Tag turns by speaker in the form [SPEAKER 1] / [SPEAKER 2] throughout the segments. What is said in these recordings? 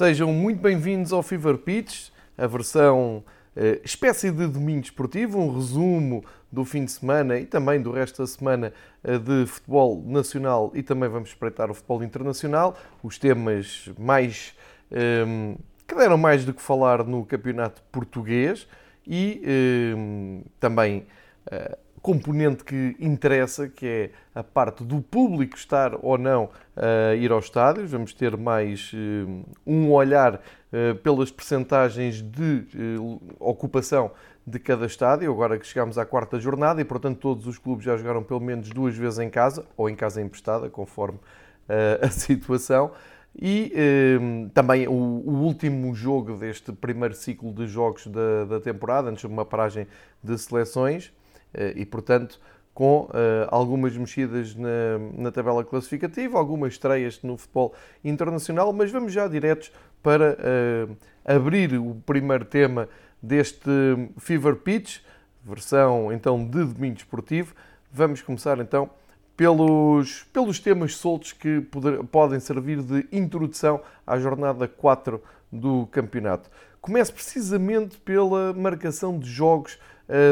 [SPEAKER 1] Sejam muito bem-vindos ao Fever Pitch, a versão eh, espécie de domingo esportivo, um resumo do fim de semana e também do resto da semana eh, de futebol nacional e também vamos espreitar o futebol internacional, os temas mais eh, que deram mais do que falar no campeonato português e eh, também eh, componente que interessa, que é a parte do público estar ou não a ir aos estádios. Vamos ter mais uh, um olhar uh, pelas percentagens de ocupação de cada estádio, agora que chegamos à quarta jornada e, portanto, todos os clubes já jogaram pelo menos duas vezes em casa, ou em casa emprestada, conforme a situação. E também o, o, último jogo deste primeiro ciclo de jogos da, da temporada, antes de uma paragem de seleções, eh, e, portanto, com uh, algumas mexidas na, na, tabela classificativa, algumas estreias no futebol internacional, mas vamos já diretos para uh, abrir o primeiro tema deste Fever Pitch, versão então de domingo esportivo. Vamos começar então pelos, pelos temas soltos que poder, podem servir de introdução à jornada 4 do campeonato. Começo precisamente pela marcação de jogos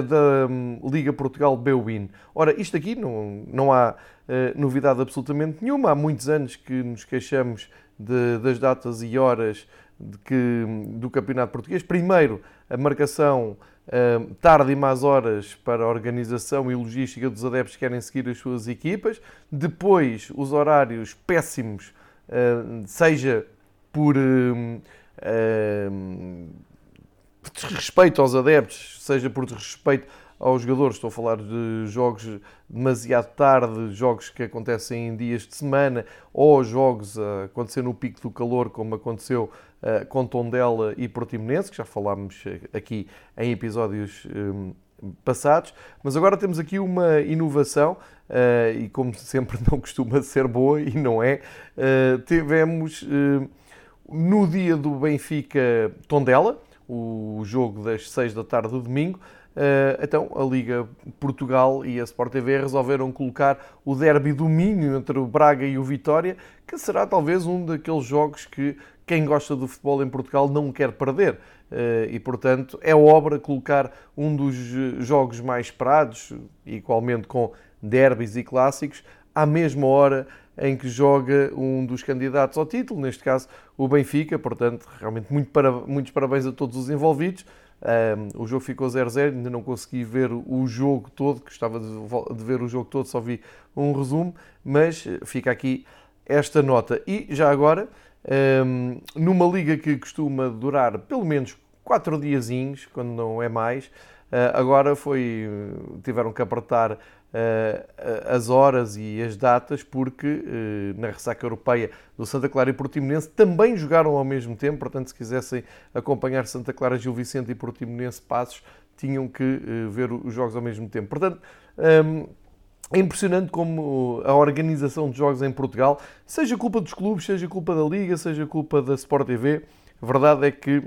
[SPEAKER 1] da um, Liga Portugal B-Win. Ora, isto aqui não, não há uh, novidade absolutamente nenhuma. Há muitos anos que nos queixamos de, das datas e horas de que, do Campeonato Português. Primeiro, a marcação uh, tarde e más horas para a organização e logística dos adeptos que querem seguir as suas equipas. Depois, os horários péssimos, seja por desrespeito aos adeptos, seja por desrespeito aos jogadores, estou a falar de jogos demasiado tarde, jogos que acontecem em dias de semana, ou jogos a acontecer no pico do calor, como aconteceu uh, com Tondela e Portimonense, que já falámos aqui em episódios um, passados. Mas agora temos aqui uma inovação, uh, e como sempre não costuma ser boa, e não é, tivemos no dia do Benfica Tondela, o jogo das 6 da tarde do domingo, eh, então a Liga Portugal e a Sport TV resolveram colocar o derby do Minho entre o Braga e o Vitória, que será talvez um daqueles jogos que quem gosta do futebol em Portugal não quer perder. Eh, e, portanto, é obra colocar um dos jogos mais esperados, igualmente com derbys e clássicos, à mesma hora em que joga um dos candidatos ao título, neste caso o Benfica. Portanto, realmente muito para, muitos parabéns a todos os envolvidos. Um, o jogo ficou 0-0, ainda não consegui ver o jogo todo, gostava de, de ver o jogo todo, só vi um resumo, mas fica aqui esta nota. E já agora, um, numa liga que costuma durar pelo menos 4 diazinhos, quando não é mais, uh, agora foi, tiveram que apertar eh, as horas e as datas, porque eh, na ressaca europeia do Santa Clara e Portimonense também jogaram ao mesmo tempo, portanto, se quisessem acompanhar Santa Clara, Gil Vicente e Portimonense Passos, tinham que eh, ver os jogos ao mesmo tempo. Portanto, ehm, é impressionante como a organização de jogos em Portugal, seja culpa dos clubes, seja culpa da Liga, seja culpa da Sport TV, a verdade é que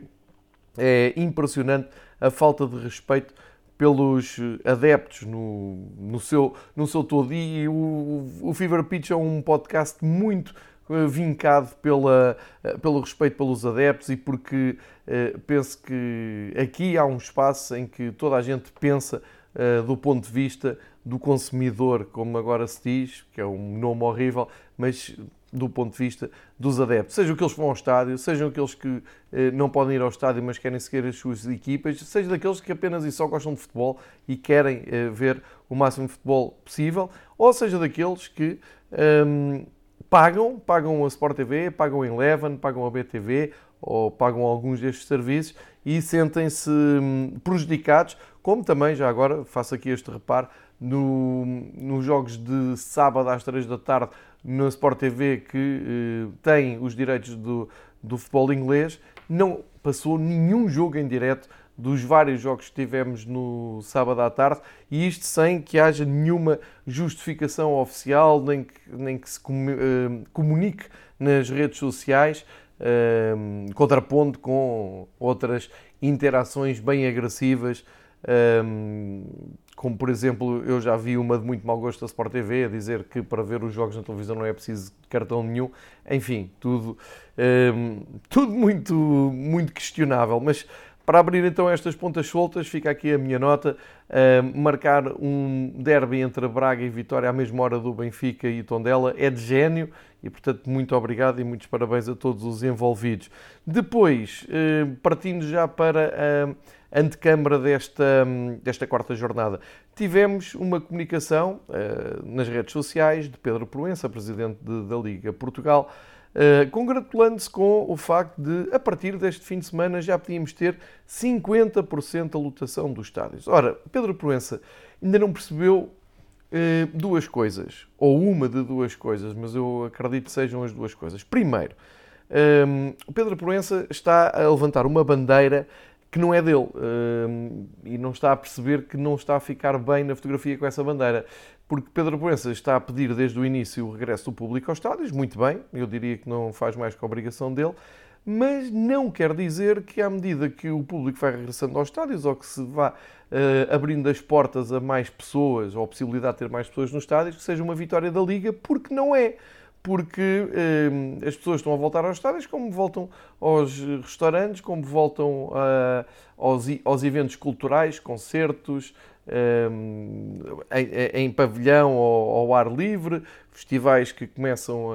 [SPEAKER 1] é impressionante a falta de respeito pelos adeptos no, no, seu, no seu todo. E o, o Fever Pitch é um podcast muito eh, vincado pela, eh, pelo respeito pelos adeptos e porque uh, penso que aqui há um espaço em que toda a gente pensa uh, do ponto de vista do consumidor, como agora se diz, que é um nome horrível, mas do ponto de vista dos adeptos, sejam aqueles que vão ao estádio, sejam aqueles que eh, não podem ir ao estádio, mas querem seguir as suas equipas, seja daqueles que apenas e só gostam de futebol e querem eh, ver o máximo de futebol possível, ou seja daqueles que ehm, pagam, pagam a Sport TV, pagam a Eleven, pagam a BTV ou pagam alguns destes serviços e sentem-se hum, prejudicados, como também, já agora, faço aqui este reparo, no, nos jogos de sábado às 3 da tarde na Sport TV que eh, tem os direitos do, do futebol inglês, não passou nenhum jogo em direto dos vários jogos que tivemos no sábado à tarde e isto sem que haja nenhuma justificação oficial, nem que, nem que se eh, comunique nas redes sociais, eh, contrapondo com outras interações bem agressivas como por exemplo, eu já vi uma de muito mau gosto da Sport TV a dizer que para ver os jogos na televisão não é preciso cartão nenhum. Enfim, tudo, um, tudo muito, muito questionável. Mas para abrir então estas pontas soltas, fica aqui a minha nota. Uh, marcar um derby entre Braga e Vitória à mesma hora do Benfica e Tondela é de gênio e, portanto, muito obrigado e muitos parabéns a todos os envolvidos. Depois, uh, partindo já para a antecâmara desta, desta quarta jornada, tivemos uma comunicação uh, nas redes sociais de Pedro Proença, presidente de, da Liga Portugal, Uh, congratulando-se com o facto de, a partir deste fim de semana, já podíamos ter 50% da lotação dos estádios. Ora, Pedro Proença ainda não percebeu uh, duas coisas, ou uma de duas coisas, mas eu acredito que sejam as duas coisas. Primeiro, um, o Pedro Proença está a levantar uma bandeira que não é dele um, e não está a perceber que não está a ficar bem na fotografia com essa bandeira porque Pedro Proença está a pedir desde o início o regresso do público aos estádios, muito bem, eu diria que não faz mais que a obrigação dele, mas não quer dizer que à medida que o público vai regressando aos estádios ou que se vá uh, abrindo as portas a mais pessoas, ou a possibilidade de ter mais pessoas nos estádios, que seja uma vitória da Liga, porque não é. Porque uh, as pessoas estão a voltar aos estádios como voltam aos restaurantes, como voltam uh, aos, aos eventos culturais, concertos, em, pavilhão ou ao ar livre, festivais que começam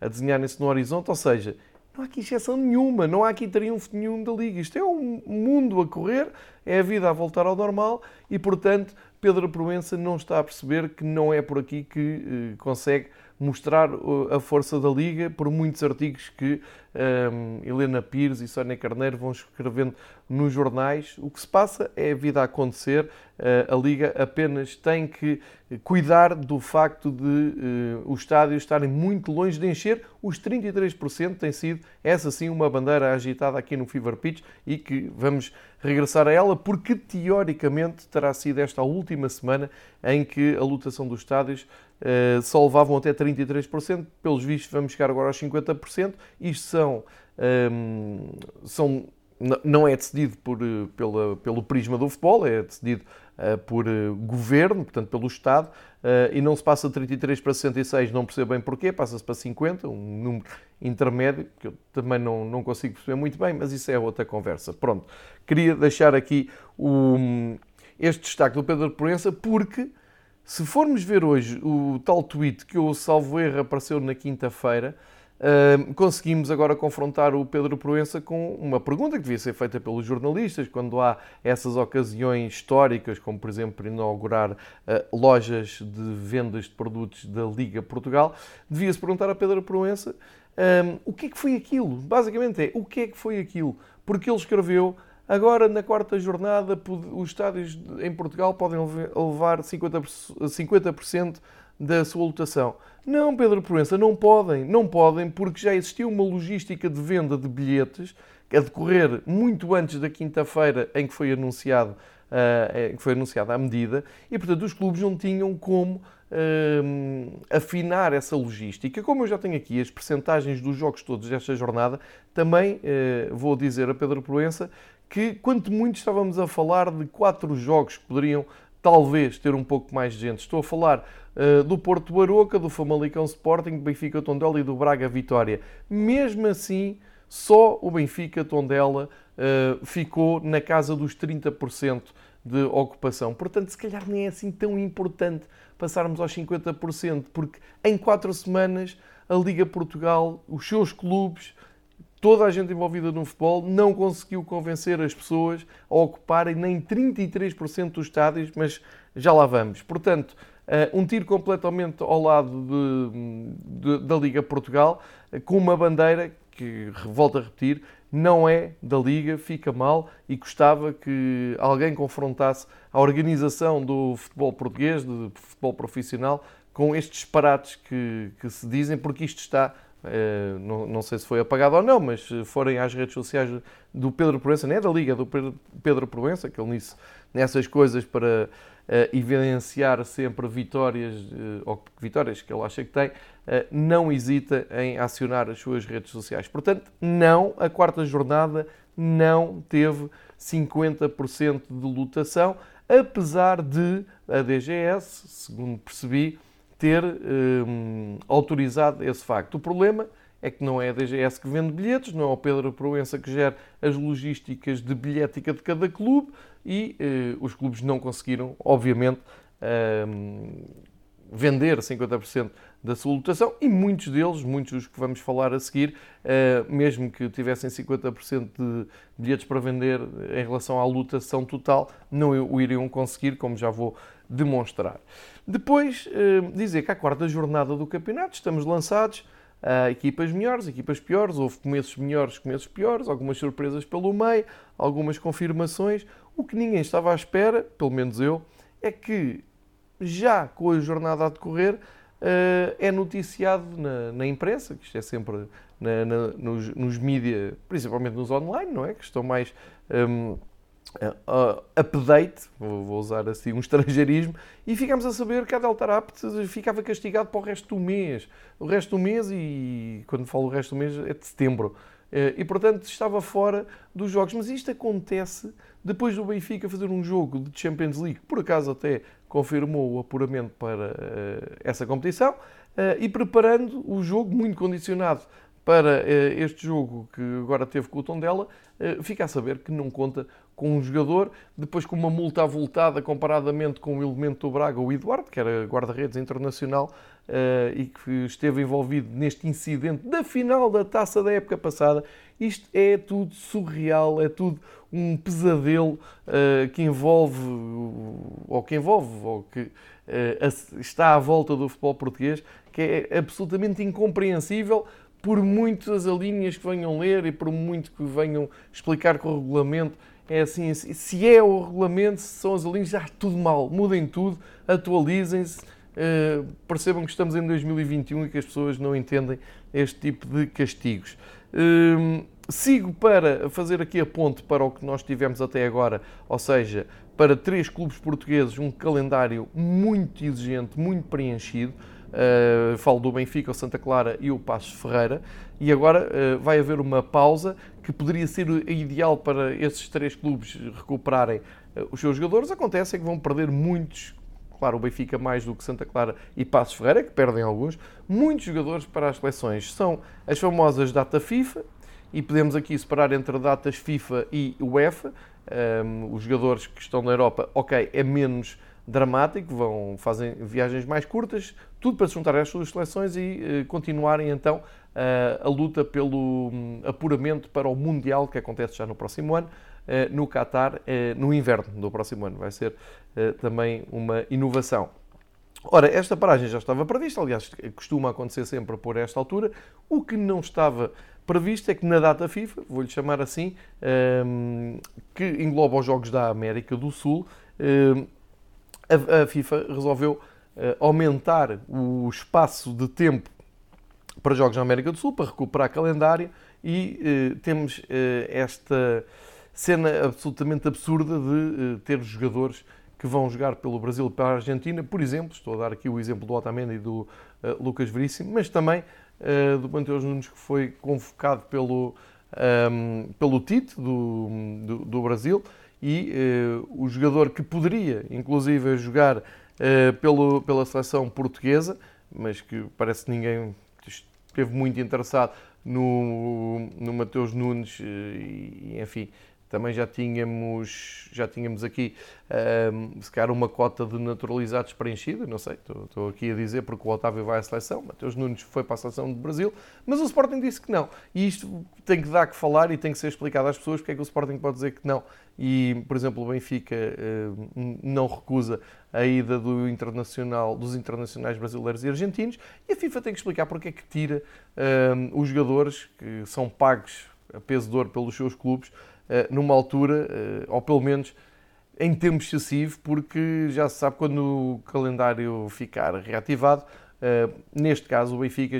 [SPEAKER 1] a, desenharem-se no horizonte, ou seja, não há aqui exceção nenhuma, não há aqui triunfo nenhum da Liga. Isto é um mundo a correr, é a vida a voltar ao normal e, portanto, Pedro Proença não está a perceber que não é por aqui que uh, consegue mostrar a força da Liga por muitos artigos que um, Helena Pires e Sónia Carneiro vão escrevendo nos jornais. O que se passa é a vida a acontecer. Uh, a Liga apenas tem que cuidar do facto de uh, os estádios estarem muito longe de encher. Os 33% tem sido, essa sim, uma bandeira agitada aqui no Fever Pitch e que vamos regressar a ela porque teoricamente terá sido esta a última semana em que a lotação dos estádios uh, só levavam até 33%. Pelos vistos, vamos chegar agora aos 50%. Isto são, um, são não é decidido por, eh, pela, pelo prisma do futebol, é decidido uh, por uh, governo, portanto pelo Estado, uh, e não se passa de 33 para 66, não percebo bem porquê, passa-se para 50, um número intermédio, que eu também não, não consigo perceber muito bem, mas isso é outra conversa. Pronto, queria deixar aqui o, este destaque do Pedro Proença, porque se formos ver hoje o tal tweet que o salvo erro apareceu na quinta-feira, conseguimos agora confrontar o Pedro Proença com uma pergunta que devia ser feita pelos jornalistas quando há essas ocasiões históricas, como por exemplo inaugurar uh, lojas de vendas de produtos da Liga Portugal, devia-se perguntar a Pedro Proença o que é que foi aquilo. Basicamente é o que é que foi aquilo. Porque ele escreveu Agora, na quarta jornada, os estádios em Portugal podem levar 50%, 50 da sua lotação. Não, Pedro Proença, não podem. Não podem porque já existia uma logística de venda de bilhetes a decorrer muito antes da quinta-feira em que foi anunciado uh, que foi anunciada a medida e, portanto, os clubes não tinham como uh, afinar essa logística. Como eu já tenho aqui as percentagens dos jogos todos desta jornada, também uh, vou dizer a Pedro Proença que, quanto muito estávamos a falar de quatro jogos que poderiam talvez ter um pouco mais de gente. Estou a falar uh, do Porto Baroca, do Famalicão Sporting, do Benfica Tondela e do Braga Vitória. Mesmo assim, só o Benfica Tondela uh, ficou na casa dos 30% de ocupação. Portanto, se calhar nem é assim tão importante passarmos aos 50%, porque em quatro semanas a Liga Portugal, os seus clubes, toda a gente envolvida no futebol não conseguiu convencer as pessoas a ocuparem nem 33% dos estádios, mas já lá vamos. Portanto, eh, um tiro completamente ao lado de, de, da Liga Portugal, com uma bandeira que, volto a repetir, não é da Liga, fica mal e gostava que alguém confrontasse a organização do futebol português, do futebol profissional, com estes disparates que, que se dizem, porque isto está eh, não, sei se foi apagado ou não, mas se forem às redes sociais do Pedro Proença, não é da Liga, é do Pedro Proença, que ele nisso, nessas coisas para evidenciar sempre vitórias, ou vitórias que ele acha que tem, não hesita em acionar as suas redes sociais. Portanto, não, a quarta jornada não teve 50% de lotação, apesar de a DGS, segundo percebi, ter hum, autorizado esse facto. O problema é que não é a DGS que vende bilhetes, não é o Pedro Proença que gera as logísticas de bilhética de cada clube e eh, os clubes não conseguiram, obviamente, hum, vender 50% da sua lotação e muitos deles, muitos dos que vamos falar a seguir, eh, mesmo que tivessem 50% de bilhetes para vender em relação à lotação total, não o iriam conseguir, como já vou demonstrar. Depois, eh, dizer que à quarta jornada do campeonato estamos lançados equipas melhores, equipas piores, houve começos melhores, começos piores, algumas surpresas pelo meio, algumas confirmações. O que ninguém estava à espera, pelo menos eu, é que já com a jornada a decorrer, uh, é noticiado na, na, imprensa, que isto é sempre na, na, nos, nos mídias, principalmente nos online, não é? Que estão mais um, uh, update, vou, vou, usar assim um estrangeirismo, e ficamos a saber que a Delta ficava castigado para o resto do mês. O resto do mês, e quando falo o resto do mês, é de setembro. Uh, e portanto estava fora dos jogos. Mas isto acontece depois do Benfica fazer um jogo de Champions League, por acaso até confirmou o apuramento para uh, essa competição, uh, e preparando o jogo muito condicionado para este jogo que agora teve com o Tondela, fica a saber que não conta com um jogador, depois com uma multa avultada comparadamente com o elemento do Braga, o Eduardo, que era guarda-redes internacional e que esteve envolvido neste incidente da final da taça da época passada. Isto é tudo surreal, é tudo um pesadelo uh, que envolve, ou que envolve, ou que uh, está à volta do futebol português, que é absolutamente incompreensível por muitas linhas que venham ler e por muito que venham explicar com o regulamento. É assim, se é o regulamento, se são as linhas, já tudo mal. Mudem tudo, atualizem-se, uh, percebam que estamos em 2021 e que as pessoas não entendem este tipo de castigos. Uh, Sigo para fazer aqui a ponte para o que nós tivemos até agora, ou seja, para três clubes portugueses, um calendário muito exigente, muito preenchido. Uh, falo do Benfica, o Santa Clara e o Passos Ferreira. E agora uh, vai haver uma pausa que poderia ser ideal para esses três clubes recuperarem uh, os seus jogadores. Acontece é que vão perder muitos, claro, o Benfica mais do que Santa Clara e Passos Ferreira, que perdem alguns, muitos jogadores para as seleções. São as famosas data FIFA, e podemos aqui separar entre datas FIFA e UEFA. Um, os jogadores que estão na Europa, ok, é menos dramático, vão fazem viagens mais curtas, tudo para se juntar às suas seleções e uh, continuarem então uh, a luta pelo um, apuramento para o Mundial que acontece já no próximo ano, no Qatar, no inverno do próximo ano. Vai ser também uma inovação. Ora, esta paragem já estava prevista, aliás, costuma acontecer sempre por esta altura. O que não estava previsto é que na data FIFA, vou-lhe chamar assim, ehm, que engloba os Jogos da América do Sul, ehm, a FIFA resolveu eh, aumentar o espaço de tempo para Jogos da América do Sul, para recuperar calendário, e eh, temos eh, esta cena absolutamente absurda de ter jogadores que vão jogar pelo Brasil e pela Argentina, por exemplo, estou a dar aqui o exemplo do Otamendi e do Lucas Veríssimo, mas também uh, do Panteus Nunes, que foi convocado pelo, um, ehm, pelo Tite, do, do, do Brasil, e uh, o jogador que poderia, inclusive, jogar pelo, pela seleção portuguesa, mas que parece que ninguém esteve muito interessado no, no Mateus Nunes, e, enfim, também já tínhamos, já tínhamos aqui um, se calhar uma cota de naturalizados preenchida, não sei, estou, aqui a dizer porque o Otávio vai à seleção, Mateus Nunes foi para a seleção do Brasil, mas o Sporting disse que não. E isto tem que dar que falar e tem que ser explicado às pessoas porque é que o Sporting pode dizer que não. E, por exemplo, o Benfica uh, não recusa a ida do internacional, dos internacionais brasileiros e argentinos e a FIFA tem que explicar porque é que tira uh, os jogadores que são pagos a peso de ouro pelos seus clubes numa altura, eh, ou pelo menos em tempo excessivo, porque já se sabe quando o calendário ficar reativado, Uh, neste caso, o Benfica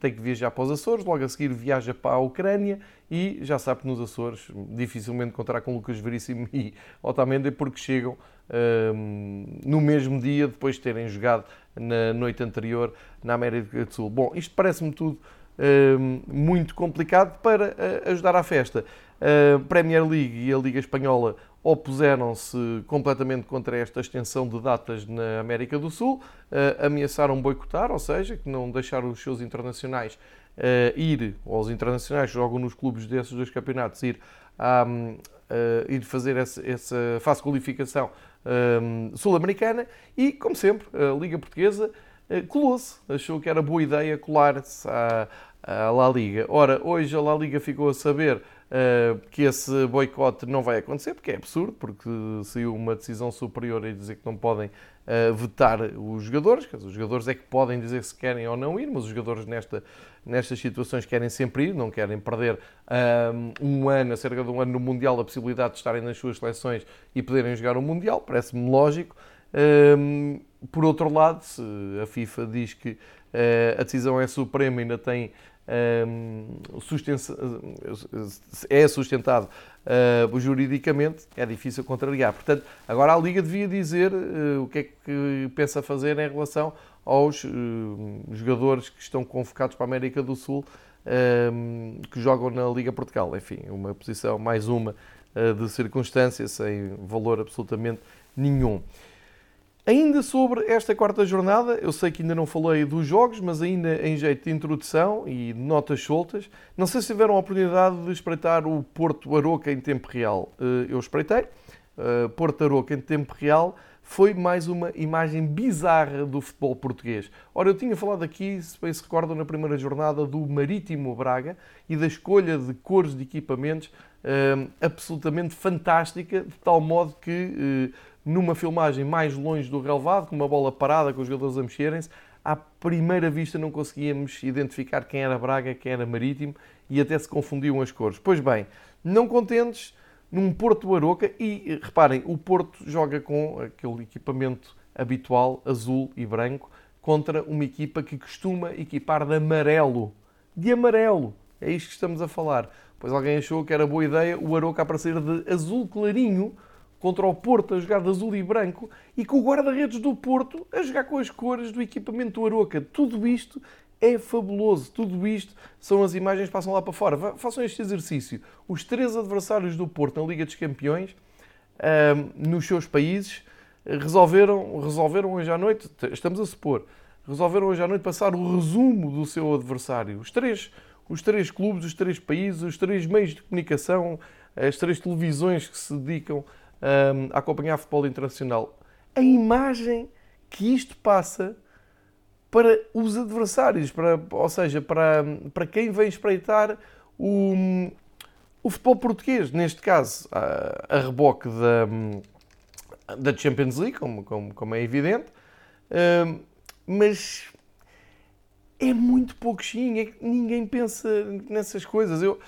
[SPEAKER 1] tem que viajar para os Açores, logo a seguir viaja para a Ucrânia e já sabe que nos Açores dificilmente encontrar com Lucas Veríssimo e Otamendi porque chegam no mesmo dia depois de terem jogado na noite anterior na América do Sul. Bom, isto parece-me tudo muito complicado para ajudar à festa. A Premier League e a Liga Espanhola opuseram-se completamente contra esta extensão de datas na América do Sul, ameaçaram boicotar, ou seja, que não deixaram os seus internacionais ir, ou os internacionais que jogam nos clubes desses dois campeonatos, ir, uh, ir fazer essa, essa fase de qualificação sul-americana. E, como sempre, a Liga Portuguesa colou-se, achou que era boa ideia colar-se à, à La Liga. Ora, hoje a La Liga ficou a saber uh, que esse boicote não vai acontecer, porque é absurdo, porque saiu uma decisão superior a dizer que não podem uh, vetar os jogadores, os jogadores é que podem dizer se querem ou não ir, mas os jogadores nesta, nestas situações querem sempre ir, não querem perder um, um ano, cerca de um ano no Mundial, a possibilidade de estarem nas suas seleções e poderem jogar o Mundial, parece-me lógico. Um, por outro lado, se a FIFA diz que uh, a decisão é suprema e ainda tem é sustentado uh, juridicamente, é difícil contrariar. Portanto, agora a Liga devia dizer uh, o que é que pensa fazer em relação aos uh, jogadores que estão convocados para a América do Sul, que jogam na Liga Portugal. Enfim, uma posição, mais uma, de circunstância, sem valor absolutamente nenhum. Ainda sobre esta quarta jornada, eu sei que ainda não falei dos jogos, mas ainda em jeito de introdução e notas soltas, não sei se tiveram a oportunidade de espreitar o Porto Aroca em tempo real. Eh, eu espreitei. Eh, Porto Aroca em tempo real foi mais uma imagem bizarra do futebol português. Ora, eu tinha falado aqui, se bem se recordam, na primeira jornada do Marítimo Braga e da escolha de cores de equipamentos uh, absolutamente fantástica, de tal modo que numa filmagem mais longe do relevado, com uma bola parada, com os jogadores a mexerem-se, à primeira vista não conseguíamos identificar quem era Braga, quem era Marítimo e até se confundiam as cores. Pois bem, não contentes, num Porto Aroca, e reparem, o Porto joga com aquele equipamento habitual, azul e branco, contra uma equipa que costuma equipar de amarelo. De amarelo! É isto que estamos a falar. Pois alguém achou que era boa ideia o Aroca aparecer de azul clarinho, contra o Porto a jogar de azul e branco e com o guarda-redes do Porto a jogar com as cores do equipamento do Aroca. Tudo isto é fabuloso. Tudo isto são as imagens que passam lá para fora. Façam este exercício. Os três adversários do Porto na Liga dos Campeões, nos seus países, resolveram, resolveram hoje à noite, estamos a supor, resolveram hoje à noite passar o resumo do seu adversário. Os três, os três clubes, os três países, os três meios de comunicação, as três televisões que se dedicam um, a acompanhar futebol internacional. A imagem que isto passa para os adversários, para, ou seja, para, para quem vem espreitar o, o futebol português, neste caso, a, a reboque da, da Champions League, como, como, como é evidente, um, mas é muito pouquinho, é ninguém pensa nessas coisas. Eu,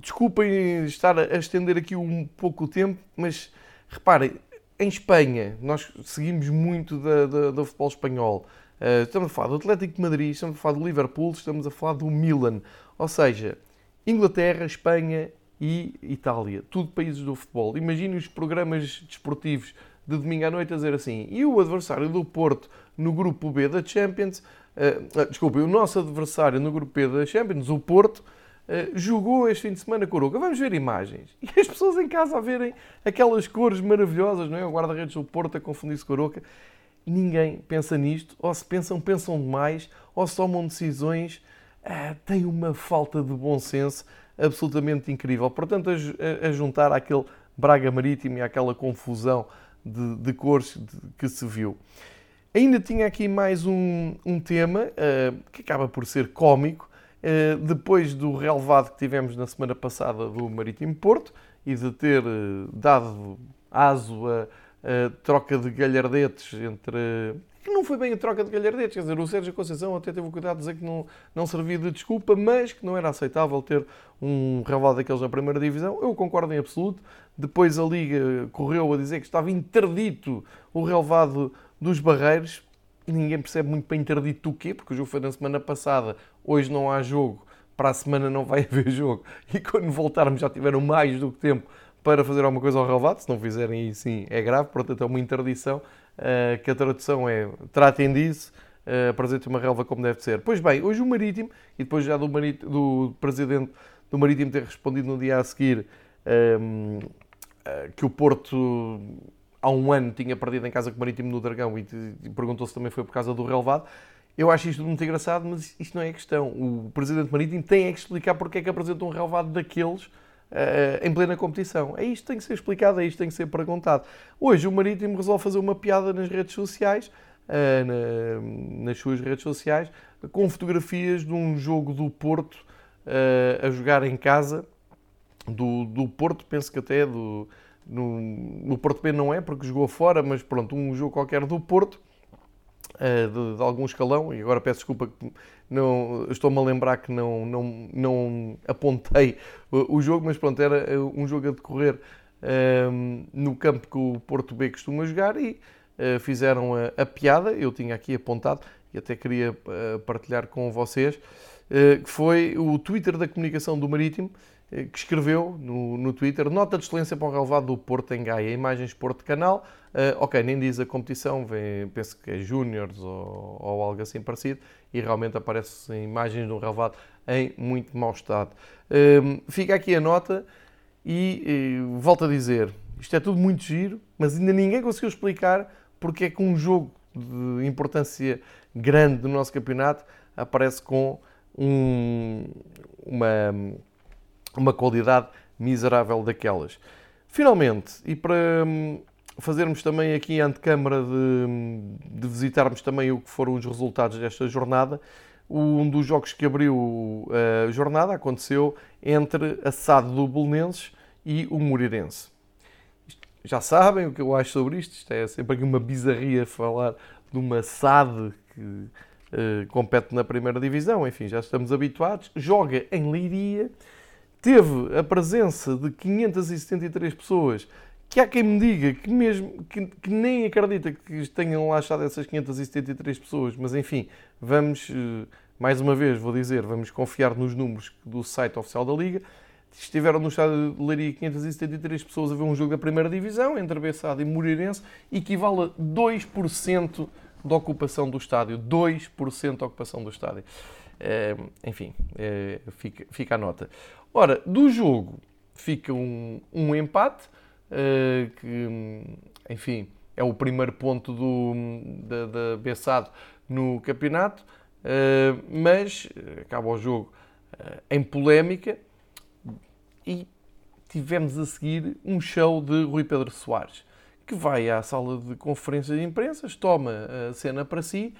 [SPEAKER 1] desculpem estar a estender aqui um pouco o tempo, mas reparem, em Espanha nós seguimos muito da, da, do futebol espanhol. Uh, estamos a falar do Atlético de Madrid, estamos a falar do Liverpool, estamos a falar do Milan. Ou seja, Inglaterra, Espanha e Itália. Tudo países do futebol. Imaginem os programas desportivos de domingo à noite a dizer assim. E o adversário do Porto no grupo B da Champions, uh, desculpem, o nosso adversário no grupo B da Champions, o Porto, eh, jogou este fim de semana com o Aroca. Vamos ver imagens. E as pessoas em casa a verem aquelas cores maravilhosas, não é? O guarda-redes do Porto a confundir-se com o Aroca. Ninguém pensa nisto. Ou se pensam, pensam demais. Ou se tomam decisões. Uh, tem uma falta de bom senso absolutamente incrível. Portanto, a, a juntar aquele Braga Marítimo e aquela confusão de, de cores de, que se viu. Ainda tinha aqui mais um, um tema uh, que acaba por ser cómico, eh, depois do relevado que tivemos na semana passada do Marítimo Porto e de ter eh, dado aso a, a troca de galhardetes entre. que não foi bem a troca de galhardetes, quer dizer, o Sérgio Conceição até teve o cuidado de dizer que não, não servia de desculpa, mas que não era aceitável ter um relevado daqueles na primeira divisão. Eu concordo em absoluto. Depois a Liga correu a dizer que estava interdito o relevado dos Barreiros ninguém percebe muito bem interdito do quê, porque o jogo foi na semana passada, hoje não há jogo, para a semana não vai haver jogo, e quando voltarmos já tiveram mais do que tempo para fazer alguma coisa ao relevado, se não fizerem isso sim é grave, portanto é uma interdição, uh, que a tradução é tratem disso, uh, apresente uma relva como deve ser. Pois bem, hoje o Marítimo, e depois já do, do Presidente do Marítimo ter respondido no dia a seguir um, uh, eh, que o Porto há um ano tinha perdido em casa com o Marítimo no Dragão e, e perguntou se também foi por causa do relevado. Eu acho isto muito engraçado, mas isto não é questão. O Presidente Marítimo tem é que explicar porque é que apresenta um relevado daqueles uh, em plena competição. É isto que tem que ser explicado, é isto que tem que ser perguntado. Hoje o Marítimo resolve fazer uma piada nas redes sociais, uh, na, nas suas redes sociais, com fotografias de um jogo do Porto uh, a jogar em casa, do, do Porto, penso que até do, no, no Porto B não é, porque jogou fora, mas pronto, um jogo qualquer do Porto, uh, de, de, algum escalão, e agora peço desculpa que não, estou-me a lembrar que não, não, não apontei o, jogo, mas pronto, era eh, um jogo a decorrer uh, no campo que o Porto B costuma jogar e uh, fizeram a, a, piada, eu tinha aqui apontado e até queria partilhar com vocês, que foi o Twitter da comunicação do Marítimo, eh, que escreveu no, no Twitter nota de excelência para o relevado do Porto em Gaia, imagens Porto Canal. Uh, ok, nem diz a competição, vem, penso que é Júniors ou, ou, algo assim parecido, e realmente aparecem imagens do relevado em muito mau estado. Uh, fica aqui a nota e uh, volto a dizer, isto é tudo muito giro, mas ainda ninguém conseguiu explicar porque é que um jogo de importância grande do nosso campeonato aparece com um, uma uma qualidade miserável daquelas. Finalmente, e para hum, fazermos também aqui a antecâmara de, de visitarmos também o que foram os resultados desta jornada, um dos jogos que abriu a jornada aconteceu entre a SAD do Belenenses e o Moreirense. Já sabem o que eu acho sobre isto, isto é sempre aqui uma bizarria falar de uma SAD que uh, compete na primeira divisão, enfim, já estamos habituados, joga em Leiria, teve a presença de 573 pessoas, que há quem me diga que mesmo que, que nem acredita que tenham lá estado essas 573 pessoas, mas enfim, vamos, eh, mais uma vez vou dizer, vamos confiar nos números do site oficial da Liga. Estiveram no estádio de Leiria 573 pessoas a ver um jogo da primeira divisão, entre Bessado e Moreirense, equivale a 2% da ocupação do estádio. 2% da ocupação do estádio. É, enfim, é, fica, fica a nota. Ora, do jogo fica um, um empate, uh, que, enfim, é o primeiro ponto do, da, da no campeonato, mas acaba o jogo em polémica e tivemos a seguir um show de Rui Pedro Soares, que vai à sala de conferências de imprensa, toma a cena para si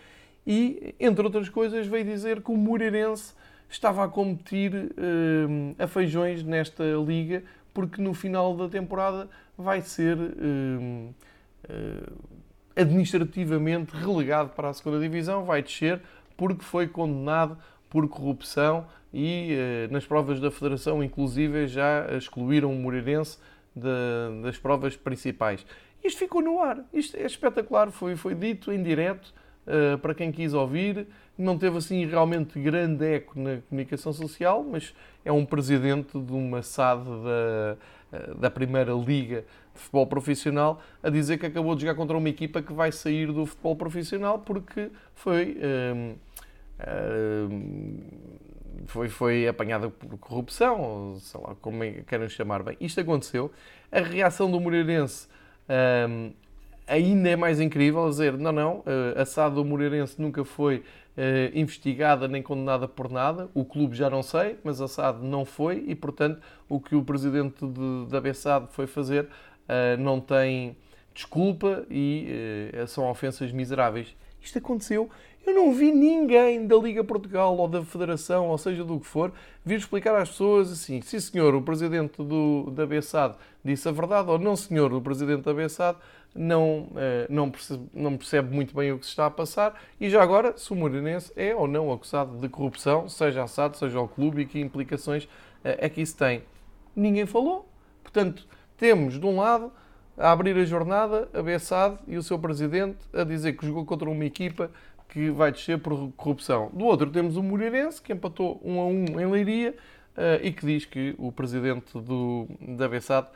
[SPEAKER 1] e, entre outras coisas, veio dizer que o Moreirense estava a competir uh, a feijões nesta liga, porque no final da temporada vai ser uh, uh, administrativamente relegado para a segunda divisão, vai descer porque foi condenado por corrupção e nas provas da Federação, inclusive, já excluíram o Moreirense das provas principais. Isto ficou no ar, isto é espetacular, foi, foi dito em direto uh, para quem quis ouvir. Não teve assim realmente grande eco na comunicação social, mas é um presidente de uma SAD da, eh, da Primeira Liga de Futebol Profissional a dizer que acabou de jogar contra uma equipa que vai sair do futebol profissional porque foi. Um, um, foi, foi apanhada por corrupção, ou sei lá como é, querem chamar bem. Isto aconteceu. A reação do Moreirense um, ainda é mais incrível dizer, não, não, a SAD do Moreirense nunca foi Uh, investigada nem condenada por nada. O clube já não sei, mas a SAD não foi e, portanto, o que o presidente de, da BSAD foi fazer uh, não tem desculpa e são ofensas miseráveis. Isto aconteceu. Eu não vi ninguém da Liga Portugal ou da Federação, ou seja, do que for, vir explicar às pessoas assim: sim, senhor, o presidente do, da BSAD disse a verdade, ou não, senhor, o presidente da BSAD não, eh, não, percebe, não percebe muito bem o que se está a passar e já agora se o Moreirense é ou não acusado de corrupção, seja assado, seja o clube e que implicações eh, é que isso tem. Ninguém falou. Portanto, temos de um lado a abrir a jornada, a Bessade e o seu presidente a dizer que jogou contra uma equipa que vai descer por corrupção. Do outro temos o Moreirense, que empatou 1 a 1 em Leiria uh, e que diz que o presidente do, da Bessade,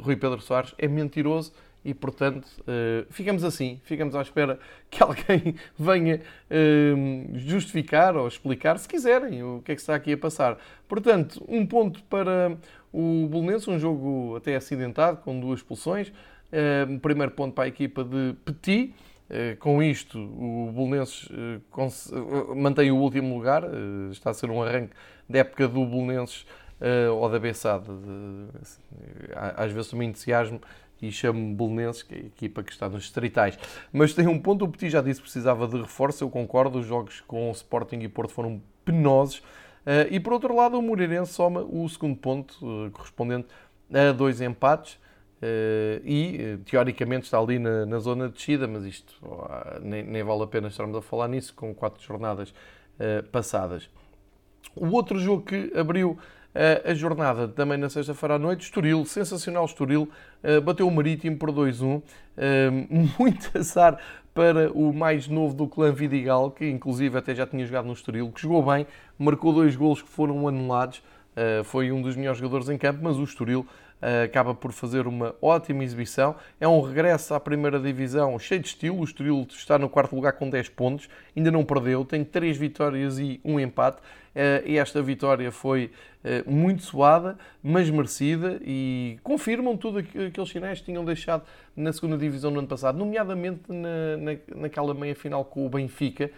[SPEAKER 1] Rui Pedro Soares, é mentiroso e, portanto, uh, ficamos assim, ficamos à espera que alguém venha uh, justificar ou explicar, se quiserem, o que é que está aqui a passar. Portanto, um ponto para o Bolonense, um jogo até acidentado, com duas expulsões. Uh, primeiro ponto para a equipa de Petit. com isto, o Bolonenses mantém o último lugar. está a ser um arranque da época do Bolonenses ou da Bessade. às vezes também entusiasmo e chamo Belenenses, que é a equipa que está nos distritais. Mas tem um ponto, o Petit já disse que precisava de reforço, eu concordo, os jogos com Sporting e Porto foram penosos. Uh, e por outro lado, o Moreirense soma o segundo ponto, uh, correspondente a dois empates. Uh, e teoricamente está ali na, na zona de descida, mas isto nem, nem, vale a pena estarmos a falar nisso com quatro jornadas passadas. O outro jogo que abriu a jornada também na sexta-feira à noite. Estoril, sensacional Estoril, eh, bateu o Marítimo por 2-1. Eh, muito azar para o mais novo do clã Vidigal, que inclusive até já tinha jogado no Estoril, que jogou bem, marcou dois golos que foram anulados. Eh, foi um dos melhores jogadores em campo, mas o Estoril acaba por fazer uma ótima exibição. É um regresso à primeira divisão cheio de estilo. O Estoril está no quarto lugar com 10 pontos, ainda não perdeu, tem 3 vitórias e um empate. E esta vitória foi muito suada, mas merecida e confirmam tudo aqueles sinais que tinham deixado na segunda divisão no ano passado, nomeadamente na, na, naquela meia final com o Benfica,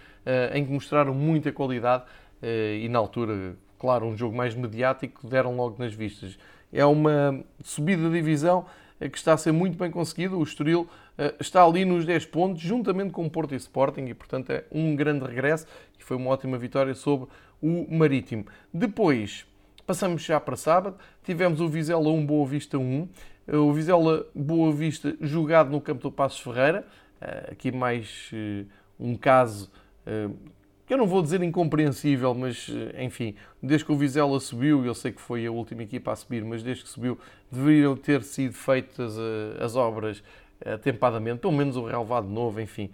[SPEAKER 1] em que mostraram muita qualidade e na altura, claro, um jogo mais mediático, deram logo nas vistas. É uma subida de divisão que está a ser muito bem conseguida. O Estoril está ali nos 10 pontos, juntamente com o Porto e Sporting, e portanto é um grande regresso e foi uma ótima vitória sobre o Marítimo. Depois, Passamos já para sábado, tivemos o Vizela 1, Boa Vista 1. O Vizela Boa Vista jogado no campo do Passos Ferreira. Eh, aqui mais eh, um caso eh, que eu não vou dizer incompreensível, mas enfim, desde que o Vizela subiu, eu sei que foi a última equipa a subir, mas desde que subiu, deveriam ter sido feitas as obras atempadamente, pelo menos o relevado novo, enfim.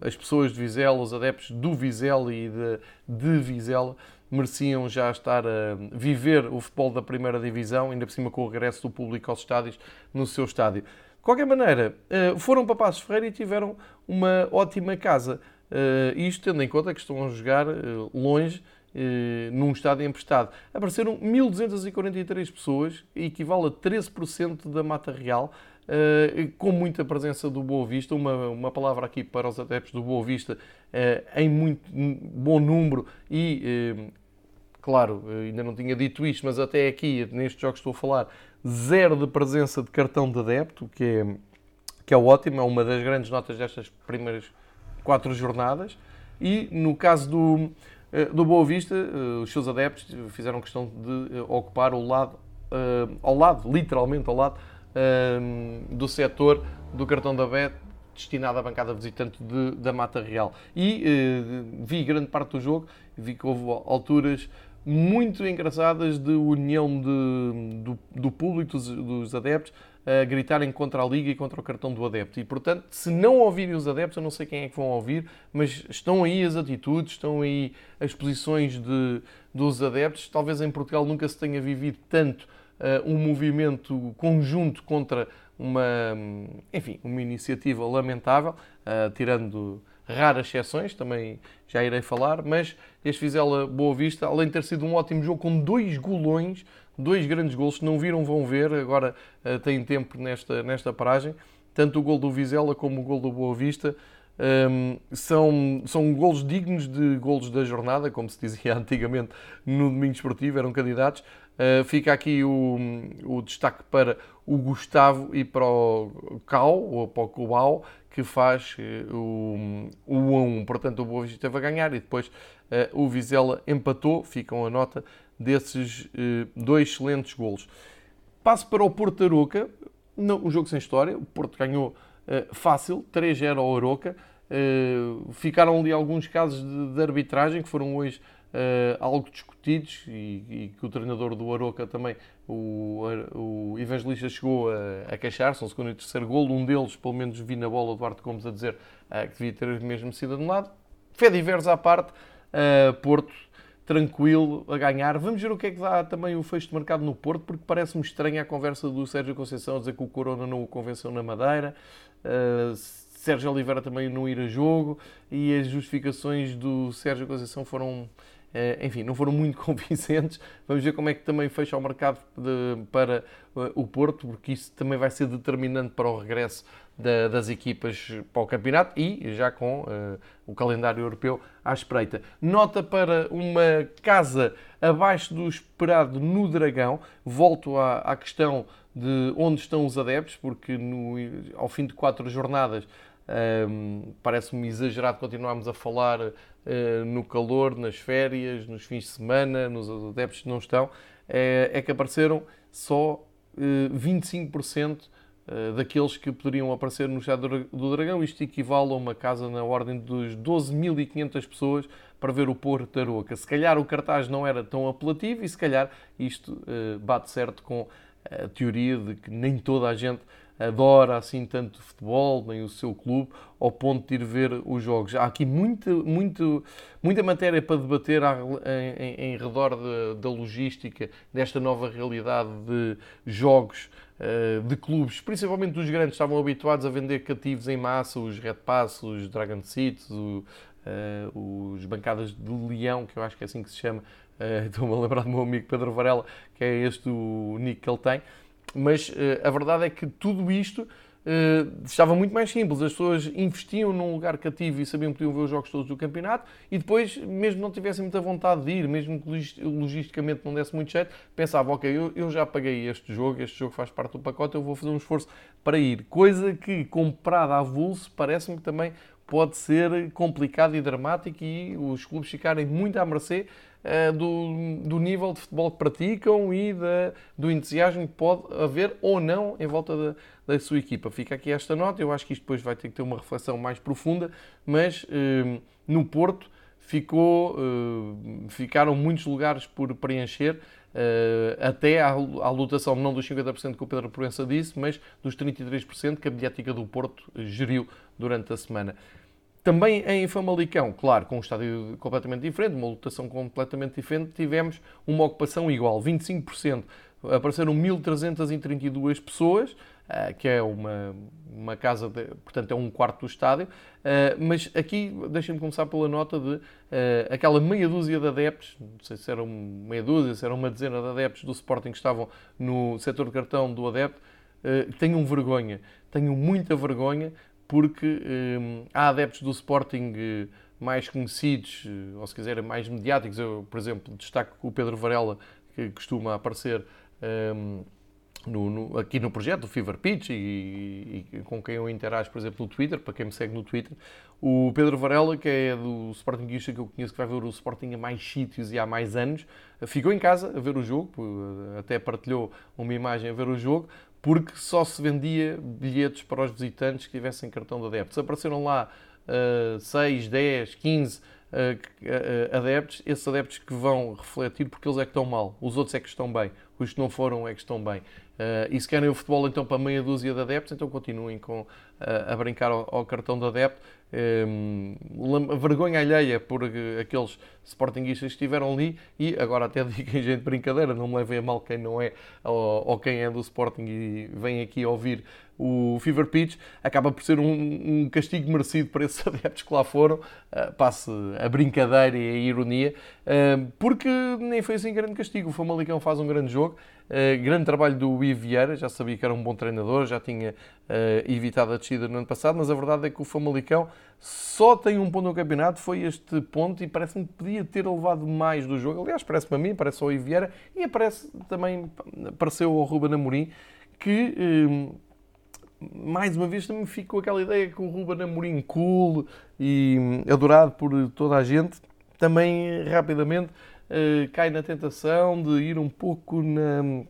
[SPEAKER 1] As pessoas de Vizela, os adeptos do Vizela e de, de Vizela, mereciam já estar a viver o futebol da primeira divisão, ainda por cima com o regresso do público aos estádios no seu estádio. De qualquer maneira, eh, foram para Passos Ferreira e tiveram uma ótima casa. Eh, isto tendo em conta que estão a jogar eh, longe, num estádio emprestado. Apareceram 1.243 pessoas, equivale a 13% da mata real. Uh, com muita presença do Boa Vista, uma, uma palavra aqui para os adeptos do Boa Vista, uh, em muito bom número e uh, claro, ainda não tinha dito isto, mas até aqui, nestes jogos que estou a falar, zero de presença de cartão de adepto, que é, que é ótimo, é uma das grandes notas destas primeiras quatro jornadas. E no caso do, eh, do Boa Vista, eh, os seus adeptos fizeram questão de eh, ocupar o lado, ao lado, literalmente ao lado, do setor do cartão da Bet destinado à bancada visitante de, da Mata Real. E vi grande parte do jogo, vi que houve alturas muito engraçadas de união de, do, do público, dos, dos, adeptos, a gritarem contra a Liga e contra o cartão do adepto. E, portanto, se não ouvirem os adeptos, eu não sei quem é que vão ouvir, mas estão aí as atitudes, estão aí as posições de, dos adeptos. Talvez em Portugal nunca se tenha vivido tanto uh, um movimento conjunto contra uma, enfim, uma iniciativa lamentável, uh, tirando raras exceções, também já irei falar, mas este Vizela Boa Vista, além de ter sido um ótimo jogo com dois golões, dois grandes gols, se não viram vão ver, agora uh, têm tempo nesta, nesta paragem, tanto o gol do Vizela como o gol do Boa Vista, um, são, são golos dignos de golos da jornada, como se dizia antigamente no domingo esportivo, eram candidatos. Uh, fica aqui o, o destaque para o Gustavo e para o Cal, ou para o Cubau, que faz uh, o, o 1 a 1. Portanto, o Boa Vista a ganhar e depois uh, o Vizela empatou. Ficam a nota desses uh, dois excelentes golos. Passo para o Porto Aroca. O jogo sem história. O Porto ganhou fácil, 3-0 ao Aroca. ficaram ali alguns casos de, arbitragem que foram hoje algo discutidos e, que o treinador do Aroca também, o, o Evangelista, chegou a, queixar-se, um segundo e terceiro golo, um deles, pelo menos vi na bola o Duarte Gomes a dizer que devia ter mesmo sido anulado. Fé diversos à parte, Porto tranquilo a ganhar. Vamos ver o que é que dá também o fecho de mercado no Porto, porque parece-me estranha a conversa do Sérgio Conceição a dizer que o Corona não o convenceu na Madeira. Uh, Sérgio Oliveira também não ir a jogo e as justificações do Sérgio Conceição foram eh, enfim, não foram muito convincentes. Vamos ver como é que também fecha o mercado de, para uh, o Porto, porque isso também vai ser determinante para o regresso da, das equipas para o campeonato e já com uh, o calendário europeu à espreita. Nota para uma casa abaixo do esperado no Dragão. Volto à, à questão de onde estão os adeptos, porque no, ao fim de quatro jornadas um, Parece-me exagerado continuarmos a falar uh, no calor, nas férias, nos fins de semana, nos adeptos que não estão. É, é que apareceram só uh, 25% uh, daqueles que poderiam aparecer no Estado do Dragão. Isto equivale a uma casa na ordem dos 12.500 pessoas para ver o Porto da. Se calhar o cartaz não era tão apelativo e se calhar isto uh, bate certo com a teoria de que nem toda a gente adora assim tanto futebol, nem o seu clube, ao ponto de ir ver os jogos. Há aqui muita, muito, muita matéria para debater em, em, em redor de, da logística desta nova realidade de jogos eh, de clubes, principalmente dos grandes, estavam habituados a vender cativos em massa, os Red Pass, os Dragon Seats, uh, os bancadas de leão, que eu acho que é assim que se chama. Uh, Estou-me a lembrar do meu amigo Pedro Varela, que é este o nick que ele tem. Mas a verdade é que tudo isto uh, estava muito mais simples. As pessoas investiam num lugar cativo e sabiam que podiam ver os jogos todos do campeonato e depois, mesmo não tivessem muita vontade de ir, mesmo que logisticamente não desse muito jeito, pensavam, ok, eu, eu já paguei este jogo, este jogo faz parte do pacote, eu vou fazer um esforço para ir. Coisa que, comprada a avulso, parece-me que também pode ser complicado e dramático e os clubes ficarem muito à mercê do, do nível de futebol que praticam e da, do entusiasmo que pode haver ou não em volta da, da, sua equipa. Fica aqui esta nota, eu acho que isto depois vai ter que ter uma reflexão mais profunda, mas uh, no Porto ficou, uh, ficaram muitos lugares por preencher, Uh, até à, à lotação não dos 50% que o Pedro Proença disse, mas dos 33% que a mediática do Porto geriu durante a semana. Também em Famalicão, claro, com um estádio completamente diferente, uma lotação completamente diferente, tivemos uma ocupação igual, 25%. Apareceram 1.332 pessoas, eh, que é uma, uma casa, de, portanto é um quarto do estádio, eh, mas aqui deixem-me começar pela nota de eh, aquela meia dúzia de adeptos, não sei se eram meia dúzia, se era uma dezena de adeptos do Sporting que estavam no setor de cartão do adepto, tenham vergonha, tenham muita vergonha, porque há adeptos do Sporting mais conhecidos, ou se quiserem mais mediáticos, eu, por exemplo, destaco o Pedro Varela, que costuma aparecer no, no, aqui no projeto do Fever Pitch e, e, com quem eu interajo, por exemplo, no Twitter, para quem me segue no Twitter, o Pedro Varela, que é do Sporting que eu conheço, que vai ver o Sporting há mais sítios e há mais anos, ficou em casa a ver o jogo, até partilhou uma imagem a ver o jogo, porque só se vendia bilhetes para os visitantes que tivessem cartão de adeptos. Apareceram lá uh, 6, 10, 15 uh, adeptos, esses adeptos que vão refletir porque eles é que estão mal, os outros é que estão bem, os que não foram é que estão bem. Uh, e se querem o futebol então para meia dúzia de adeptos, então continuem com, a brincar ao, ao, cartão de adepto. Um, vergonha alheia por aqueles sportinguistas que estiveram ali e agora até digo em gente de brincadeira, não me levem a mal quem não é ou, ou, quem é do Sporting e vem aqui ouvir o Fever Pitch, acaba por ser um, um castigo merecido para esses adeptos que lá foram, uh, passe a brincadeira e a ironia, uh, porque nem foi assim grande castigo. O Famalicão faz um grande jogo, Uh, grande trabalho do Ivo Vieira, já sabia que era um bom treinador, já tinha evitado a descida no ano passado, mas a verdade é que o Famalicão só tem um ponto no campeonato, foi este ponto, e parece-me que podia ter levado mais do jogo. Aliás, parece-me a mim, parece ao Ivo Vieira, e aparece também, pareceu ao Ruben Amorim, que... Mais uma vez também ficou aquela ideia que o Ruben Amorim cool e hum, adorado por toda a gente, também rapidamente uh, cai na tentação de ir um pouco na,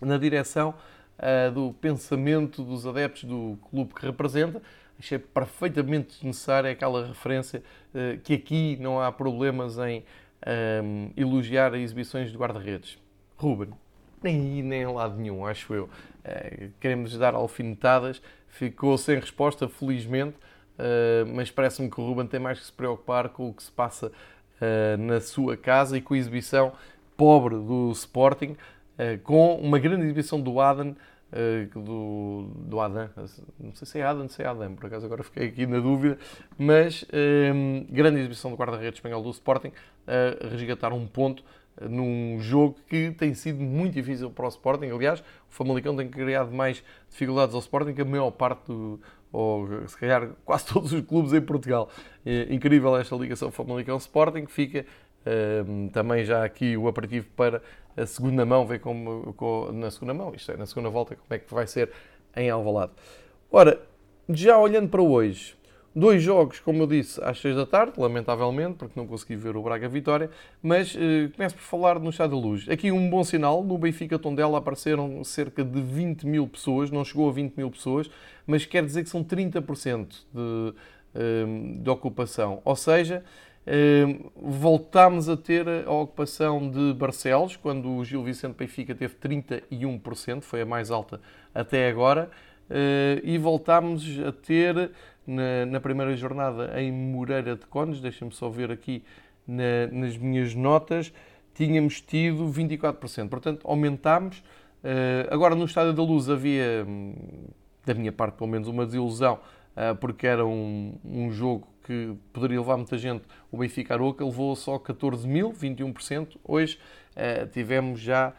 [SPEAKER 1] na direção uh, do pensamento dos adeptos do clube que representa. Achei perfeitamente desnecessária aquela referência uh, que aqui não há problemas em um, elogiar as exibições de guarda-redes. Ruben, nem nem em lado nenhum, acho eu. Uh, queremos dar alfinetadas, ficou sem resposta, felizmente, uh, mas parece-me que o Ruben tem mais que se preocupar com o que se passa uh, na sua casa e com a exibição pobre do Sporting, com uma grande exibição do uh, do, do Adam. Não sei se é Adam, se é Adam, por acaso agora fiquei aqui na dúvida. Mas um, grande exibição do guarda-redes espanhol do Sporting a resgatar um ponto eh, num jogo que tem sido muito difícil para o Sporting. Aliás, o Famalicão tem criado mais dificuldades ao Sporting que a maior parte, do, ou se calhar quase todos os clubes em Portugal. É incrível esta ligação Famalicão-Sporting, que fica um, ehm, também já aqui o aperitivo para a segunda mão, ver como, como, na segunda mão, isto é, na segunda volta, como é que vai ser em Alvalade. Ora, já olhando para hoje, dois jogos, como eu disse, às 6 da tarde, lamentavelmente, porque não consegui ver o Braga Vitória, mas eh, começo por falar no Estado da Luz. Aqui um bom sinal, no Benfica Tondela apareceram cerca de 20 mil pessoas, não chegou a 20 mil pessoas, mas quer dizer que são 30% de, eh, de ocupação. Ou seja, Ehm, voltámos a ter a ocupação de Barcelos, quando o Gil Vicente Benfica teve 31%, foi a mais alta até agora, eh, e voltámos a ter na, na primeira jornada em Moreira de Cones, deixem-me só ver aqui na, nas minhas notas, tínhamos tido 24%, portanto aumentámos. Eh, agora no Estádio da Luz havia, hum, da minha parte pelo menos, uma desilusão, eh, porque era um, um jogo que poderia levar muita gente, o Benfica Aroca levou só 14 mil, 21%. Hoje uh, tivemos já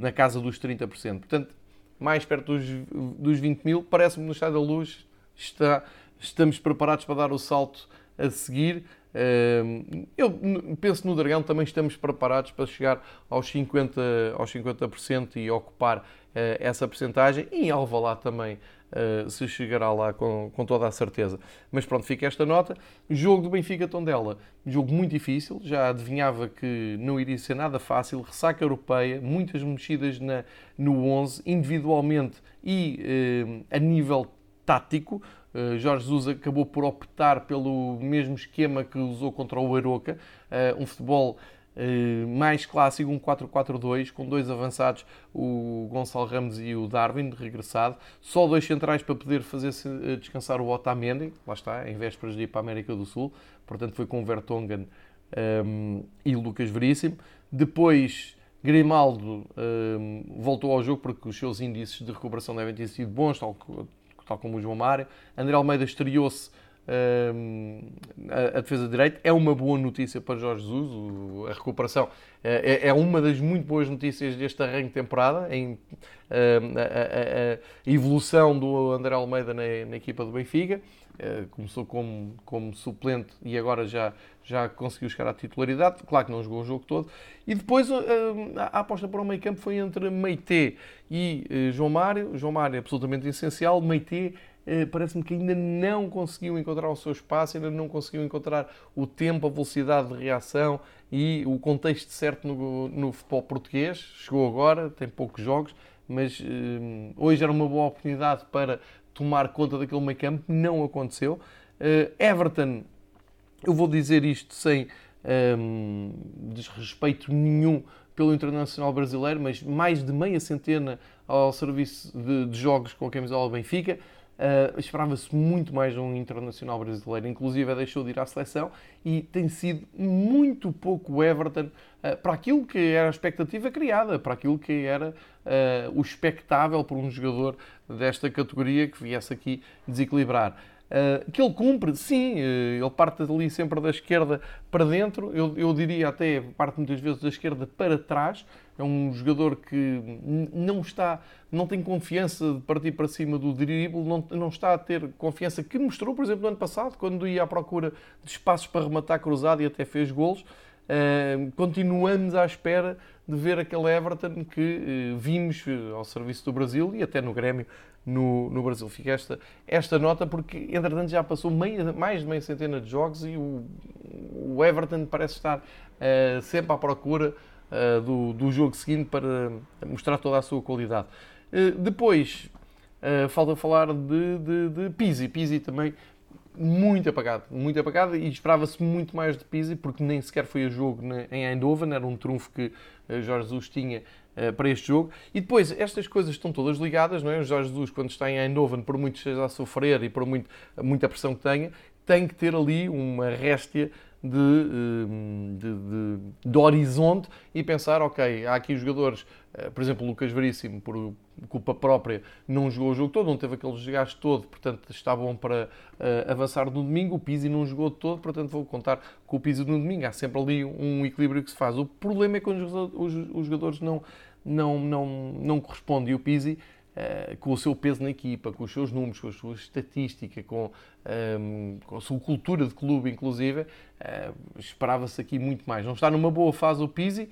[SPEAKER 1] na casa dos 30%. Portanto, mais perto dos, dos 20 mil. Parece-me no Estado da Luz está, estamos preparados para dar o salto a seguir. Uh, eu penso no Dragão também estamos preparados para chegar aos 50%, aos 50% e ocupar essa percentagem. E em Alvalade também uh, se chegará lá com, com toda a certeza. Mas pronto, fica esta nota. Jogo do Benfica Tondela, jogo muito difícil, já adivinhava que não iria ser nada fácil, ressaca europeia, muitas mexidas na, no 11, individualmente e uh, a nível tático. Uh, Jorge Jesus acabou por optar pelo mesmo esquema que usou contra o Aroca, um futebol eh, mais clássico, um 4-4-2, com dois avançados, o Gonçalo Ramos e o Darwin, regressado. Só dois centrais para poder fazer descansar o Otamendi, lá está, em vésperas de ir para a América do Sul. Portanto, foi com o Vertonghen um, ehm, e o Lucas Veríssimo. Depois, Grimaldo um, ehm, voltou ao jogo porque os seus índices de recuperação devem ter sido bons, tal, tal como o João Mário. André Almeida estreou-se a, defesa de direito. É uma boa notícia para Jorge Jesus, a recuperação é, é, é uma das muito boas notícias deste arranque de temporada, em, a, a, a, evolução do André Almeida na, na equipa do Benfica. Eh, começou como, como suplente e agora já, já conseguiu chegar à titularidade. Claro que não jogou o jogo todo. E depois a, aposta para o meio campo foi entre Meite e eh, João Mário. João Mário é absolutamente essencial. Meite eh, parece-me que ainda não conseguiu encontrar o seu espaço, ainda não conseguiu encontrar o tempo, a velocidade de reação e o contexto certo no, no futebol português. Chegou agora, tem poucos jogos, mas hoje era uma boa oportunidade para tomar conta daquele meio campo, não aconteceu. Uh, Everton, eu vou dizer isto sem um, desrespeito nenhum pelo Internacional Brasileiro, mas mais de meia centena ao serviço de, de jogos com a camisola Benfica. Uh, Esperava-se muito mais de um internacional brasileiro, inclusive deixou de ir à seleção e tem sido muito pouco Everton uh, para aquilo que era a expectativa criada, para aquilo que era uh, o expectável por um jogador desta categoria que viesse aqui desequilibrar. Uh, que ele cumpre, sim, uh, ele parte ali sempre da esquerda para dentro, eu, eu diria até parte muitas vezes da esquerda para trás. É um jogador que não está, não tem confiança de partir para cima do drible, não, não está a ter confiança que mostrou, por exemplo, no ano passado, quando ia à procura de espaços para rematar cruzado e até fez golos. Uh, continuamos à espera de ver aquele Everton que vimos ao serviço do Brasil e até no Grêmio no, no Brasil. Fica esta, esta nota porque, entretanto, já passou meia, mais de meia centena de jogos e o, o Everton parece estar uh, sempre à procura uh, do, do jogo seguinte para mostrar toda a sua qualidade. Uh, depois, falta falar de, de, de Pizzi. Pizzi também muito apagado, muito apagado e esperava-se muito mais de Pizzi porque nem sequer foi a jogo em Eindhoven, era um trunfo que Jorge Jesus tinha para este jogo. E depois, estas coisas estão todas ligadas, não é? O Jorge Jesus, quando está em Eindhoven, por muito esteja a sofrer e por muito, muita pressão que tenha, tem que ter ali uma réstia de, eh, de, de, de, horizonte e pensar, ok, há aqui jogadores, eh, por exemplo, Lucas Veríssimo, por culpa própria, não jogou o jogo todo, não teve aquele desgaste todo, portanto está bom para avançar no domingo. O Pizzi não jogou todo, portanto vou contar com o Pizzi no domingo. Há sempre ali um equilíbrio que se faz. O problema é quando os, os jogadores não, não, não, não correspondem. E o Pizzi Uh, com o seu peso na equipa, com os seus números, com a sua estatística, com, ehm, com a sua cultura de clube, inclusive, uh, esperava-se aqui muito mais. Não está numa boa fase o Pizzi,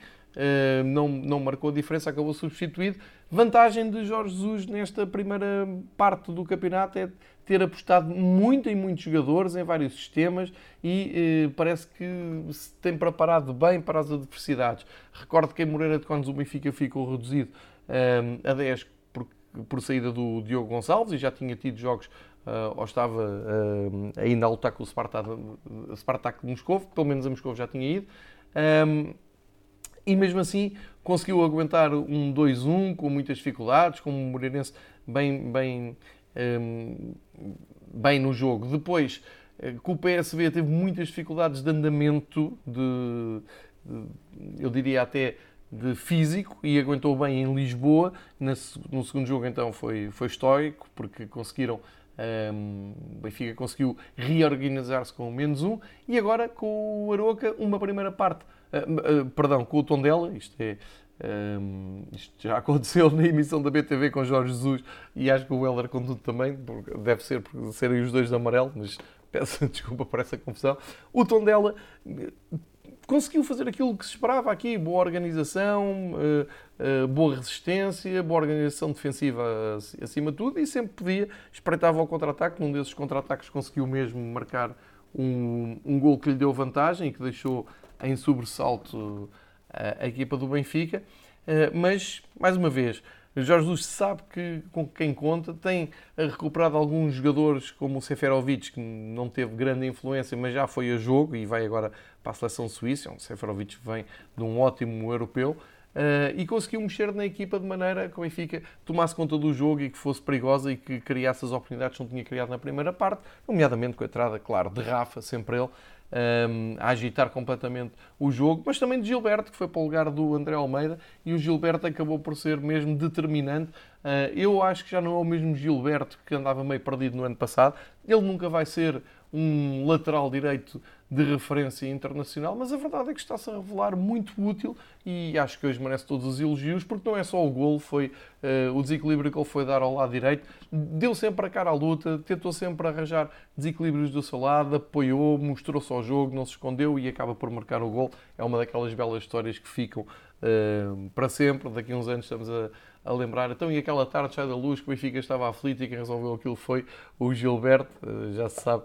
[SPEAKER 1] não, não marcou diferença, acabou substituído. Vantagem de Jorge Jesus nesta primeira parte do campeonato é ter apostado muito em muitos jogadores, em vários sistemas e parece que se tem preparado bem para as adversidades. Recordo que em Moreira de Condes o Benfica ficou reduzido ehm, a 10 por saída do Diogo Gonçalves e já tinha tido jogos uh, ou estava uh, ainda a lutar com o Spartak, Spartak de Moscou, pelo menos a Moscou já tinha ido. Um, e mesmo assim conseguiu aguentar um 2-1 com muitas dificuldades, com o Moreirense bem, bem, um, bem no jogo. Depois, eh, com o PSV teve muitas dificuldades de andamento, de, de eu diria até de físico e aguentou bem em Lisboa. No segundo jogo, então, foi, foi histórico, porque conseguiram. Um, Benfica conseguiu reorganizar-se com o menos um e agora com o Aroca, uma primeira parte, uh, uh, perdão, com o Tondela. Isto é. Um, isto já aconteceu na emissão da BTV com Jorge Jesus e acho que o Heller com tudo também, deve ser por serem os dois de amarelo, mas peço desculpa por essa confusão. O Tondela conseguiu fazer aquilo que se esperava aqui: boa organização, eh, eh, boa resistência, boa organização defensiva acima de tudo, e sempre podia, espreitava o contra-ataque. Num desses contra-ataques conseguiu mesmo marcar um, um gol que lhe deu vantagem e que deixou em sobressalto a, a equipa do Benfica. Eh, mas, mais uma vez, Jorge Jesus sabe que com quem conta, tem recuperado alguns jogadores como o Seferovic, que não teve grande influência, mas já foi a jogo e vai agora para a seleção suíça. O Seferovic vem de um ótimo europeu. Uh, e conseguiu mexer na equipa de maneira que o Benfica tomasse conta do jogo e que fosse perigosa e que criasse as oportunidades que não tinha criado na primeira parte, nomeadamente com a entrada, claro, de Rafa, sempre ele, um, a agitar completamente o jogo, mas também de Gilberto, que foi para o lugar do André Almeida, e o Gilberto acabou por ser mesmo determinante. Uh, eu acho que já não é o mesmo Gilberto que andava meio perdido no ano passado. Ele nunca vai ser um lateral direito de referência internacional, mas a verdade é que está-se a revelar muito útil e acho que hoje merece todos os elogios, porque não é só o gol, foi uh, o desequilíbrio que ele foi dar ao lado direito, deu sempre a cara à luta, tentou sempre arranjar desequilíbrios do seu lado, apoiou, mostrou-se ao jogo, não se escondeu e acaba por marcar o gol. É uma daquelas belas histórias que ficam uh, para sempre, daqui a uns anos estamos a, a lembrar. Então, e aquela tarde sai da luz que o Benfica estava aflito e quem resolveu aquilo foi o Gilberto, uh, já se sabe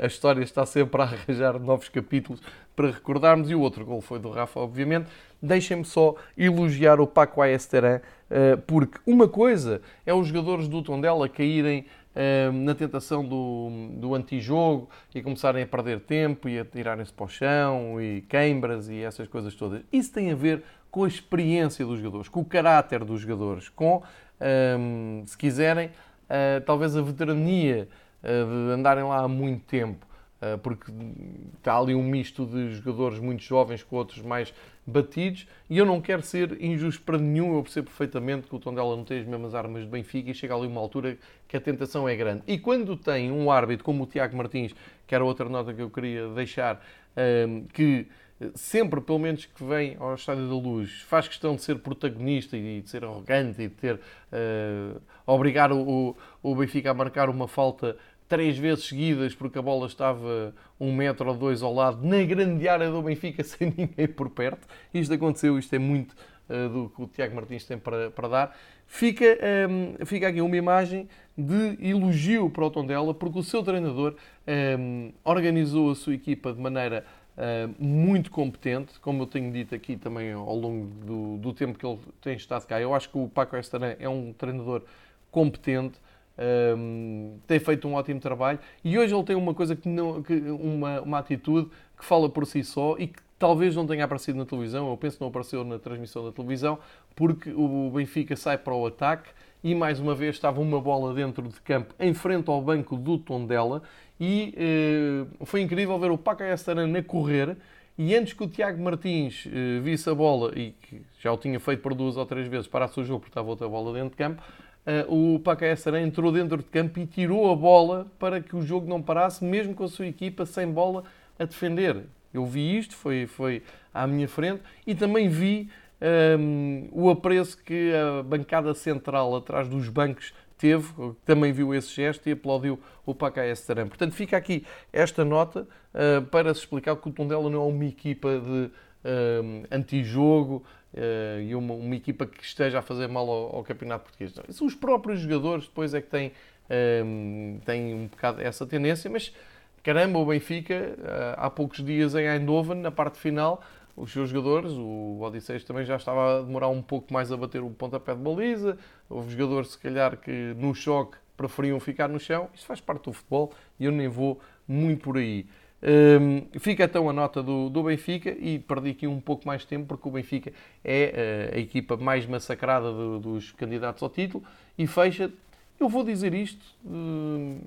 [SPEAKER 1] a história está sempre a arranjar novos capítulos para recordarmos. E o outro gol foi do Rafa, obviamente. Deixem-me só elogiar o Paco Ayesteran, eh, porque uma coisa é os jogadores do Tondela caírem eh, na tentação do, do antijogo e começarem a perder tempo e a tirarem-se para o chão e queimbras e essas coisas todas. Isso tem a ver com a experiência dos jogadores, com o caráter dos jogadores, com, eh, se quiserem, talvez a veterania eh, de andarem lá há muito tempo, eh, porque está ali um misto de jogadores muito jovens com outros mais batidos, e eu não quero ser injusto para nenhum, eu percebo perfeitamente que o Tondela não tem as mesmas armas de Benfica e chega ali uma altura que a tentação é grande. E quando tem um árbitro como o Tiago Martins, que era outra nota que eu queria deixar, eh, que sempre, pelo menos que vem ao Estádio da Luz, faz questão de ser protagonista e de ser arrogante e de ter uh, obrigar o, o Benfica a marcar uma falta três vezes seguidas porque a bola estava um metro ou dois ao lado na grande área do Benfica sem ninguém por perto. Isto aconteceu, isto é muito uh, do que o Tiago Martins tem para, para dar. Fica, um, ehm, fica aqui uma imagem de elogio para o Tondela porque o seu treinador um, ehm, organizou a sua equipa de maneira Uh, muito competente, como eu tenho dito aqui também ao longo do, do, tempo que ele tem estado cá. Eu acho que o Paco Estaran é um treinador competente, um, tem feito um ótimo trabalho. E hoje ele tem uma coisa que não, que, uma, uma atitude que fala por si só e que talvez não tenha aparecido na televisão, eu penso que não apareceu na transmissão da televisão, porque o Benfica sai para o ataque e mais uma vez estava uma bola dentro de campo em frente ao banco do Tondela. E eh, foi incrível ver o Paca a correr e antes que o Tiago Martins eh, visse a bola e que já o tinha feito por duas ou três vezes, parasse o jogo porque estava outra bola dentro de campo, eh, o Pacaestarã entrou dentro de campo e tirou a bola para que o jogo não parasse, mesmo com a sua equipa sem bola a defender. Eu vi isto, foi, foi à minha frente, e também vi um, o apreço que a bancada central atrás dos bancos teve, também viu esse gesto e aplaudiu o Pacaestarã. Portanto, fica aqui esta nota uh, para se explicar que o Tondela não é uma equipa de uh, antijogo, uh, e uma, uma, equipa que esteja a fazer mal ao, ao campeonato português. Não, os próprios jogadores depois é que têm, um, ehm, têm um bocado essa tendência, mas caramba, o Benfica, uh, há poucos dias em Eindhoven, na parte final, os seus jogadores, o Odisseus também já estava a demorar um pouco mais a bater o pontapé de baliza, houve jogadores se calhar que no choque preferiam ficar no chão, isso faz parte do futebol e eu nem vou muito por aí. Um, fica então a nota do, do, Benfica e perdi aqui um pouco mais de tempo porque o Benfica é uh, a equipa mais massacrada do, dos candidatos ao título e fecha, eu vou dizer isto, uh,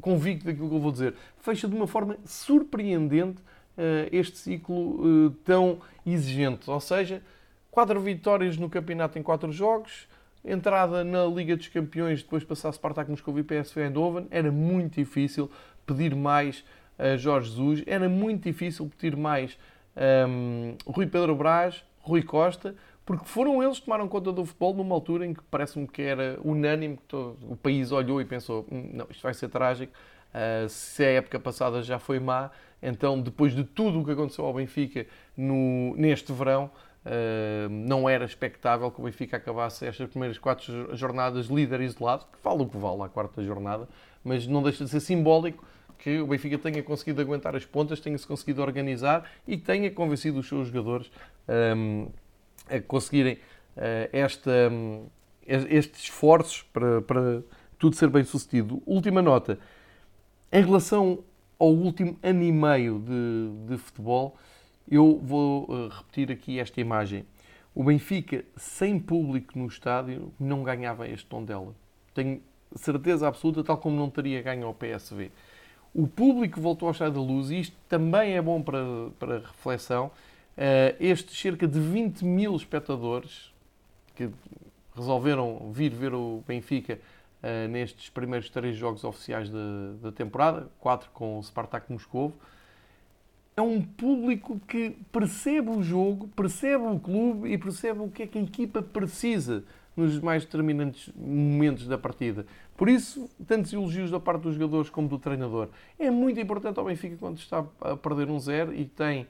[SPEAKER 1] convicto daquilo que eu vou dizer, fecha de uma forma surpreendente uh, este ciclo tão exigente, ou seja, quatro vitórias no campeonato em quatro jogos, entrada na Liga dos Campeões, depois passar Spartak Moscou e PSV Eindhoven, era muito difícil pedir mais a Jorge Jesus, era muito difícil pedir mais um, Rui Pedro Brás, Rui Costa, porque foram eles que tomaram conta do futebol numa altura em que parece-me que era unânime, que todo, o país olhou e pensou, hum, não, isto vai ser trágico, uh, se a época passada já foi má, então depois de tudo o que aconteceu ao Benfica no, neste verão, Uh, não era expectável que o Benfica acabasse estas primeiras quatro jornadas líder isolado, que vale o que vale a quarta jornada, mas não deixa de ser simbólico que o Benfica tenha conseguido aguentar as pontas, tenha-se conseguido organizar e tenha convencido os seus jogadores um, a conseguirem uh, esta, um, estes esforços para, para tudo ser bem sucedido. Última nota. Em relação ao último ano e meio de, de futebol, eu vou uh, repetir aqui esta imagem. O Benfica, sem público no estádio, não ganhava este tom dela. Tenho certeza absoluta, tal como não teria ganho ao PSV. O público voltou ao Estádio da Luz e isto também é bom para, para reflexão. Uh, estes cerca de 20 mil espectadores que resolveram vir ver o Benfica uh, nestes primeiros três jogos oficiais da temporada, quatro com o Spartak Moscovo, é um público que percebe o jogo, percebe o clube e percebe o que é que a equipa precisa nos mais determinantes momentos da partida. Por isso, tantos elogios da parte dos jogadores como do treinador. É muito importante ao Benfica quando está a perder um zero e tem,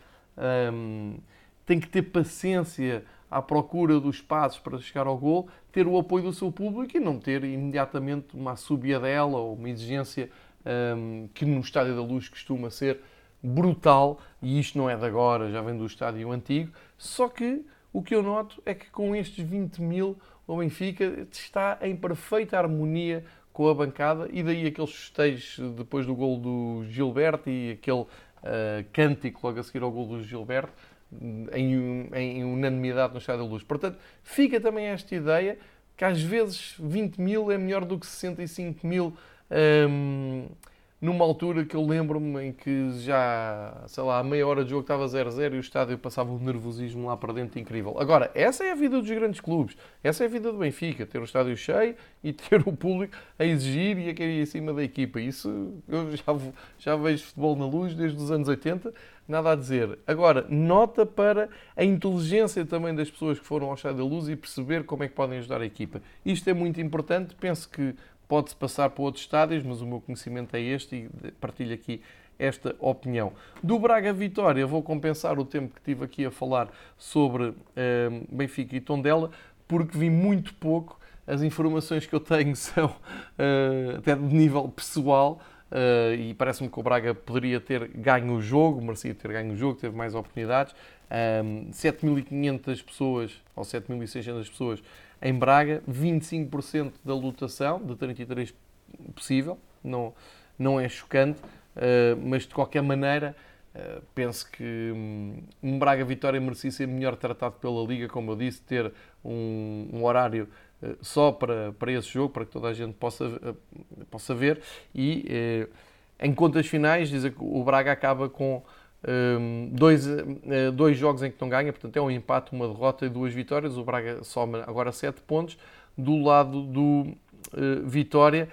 [SPEAKER 1] um, tem que ter paciência à procura dos passos para chegar ao gol, ter o apoio do seu público e não ter imediatamente uma dela ou uma exigência um, que no Estádio da Luz costuma ser brutal, e isto não é de agora, já vem do estádio antigo, só que o que eu noto é que com estes 20 mil o Benfica está em perfeita harmonia com a bancada e daí aqueles festejos depois do gol do Gilberto e aquele uh, cântico logo a seguir ao gol do Gilberto em, em unanimidade no Estádio da Luz. Portanto, fica também esta ideia que às vezes 20 mil é melhor do que 65 mil um, numa altura que eu lembro-me em que já, sei lá, a meia hora de jogo estava 0-0 e o estádio passava um nervosismo lá para dentro incrível. Agora, essa é a vida dos grandes clubes, essa é a vida do Benfica, ter o estádio cheio e ter o público a exigir e a querer ir em cima da equipa. Isso, eu já, já vejo futebol na luz desde os anos 80, nada a dizer. Agora, nota para a inteligência também das pessoas que foram ao estádio da luz e perceber como é que podem ajudar a equipa. Isto é muito importante, penso que pode-se passar para outros estádios, mas o meu conhecimento é este e partilho aqui esta opinião. Do Braga Vitória, vou compensar o tempo que tive aqui a falar sobre eh, Benfica e Tondela, porque vi muito pouco. As informações que eu tenho são uh, até de nível pessoal. uh, e parece-me que o Braga poderia ter ganho o jogo, merecia ter ganho o jogo, teve mais oportunidades. Um, 7.500 pessoas ou 7.600 pessoas em Braga, 25% da lotação, de 33 possível, não, não é chocante, uh, mas de qualquer maneira uh, penso que um, um Braga Vitória merecia ser melhor tratado pela Liga, como eu disse, ter um, um horário uh, só para, para esse jogo, para que toda a gente possa, possa ver, e em contas finais, dizer que o Braga acaba com um, dois, dois jogos em que não ganha, portanto é um empate, uma derrota e duas vitórias. O Braga soma agora 7 pontos. Do lado do uh, Vitória,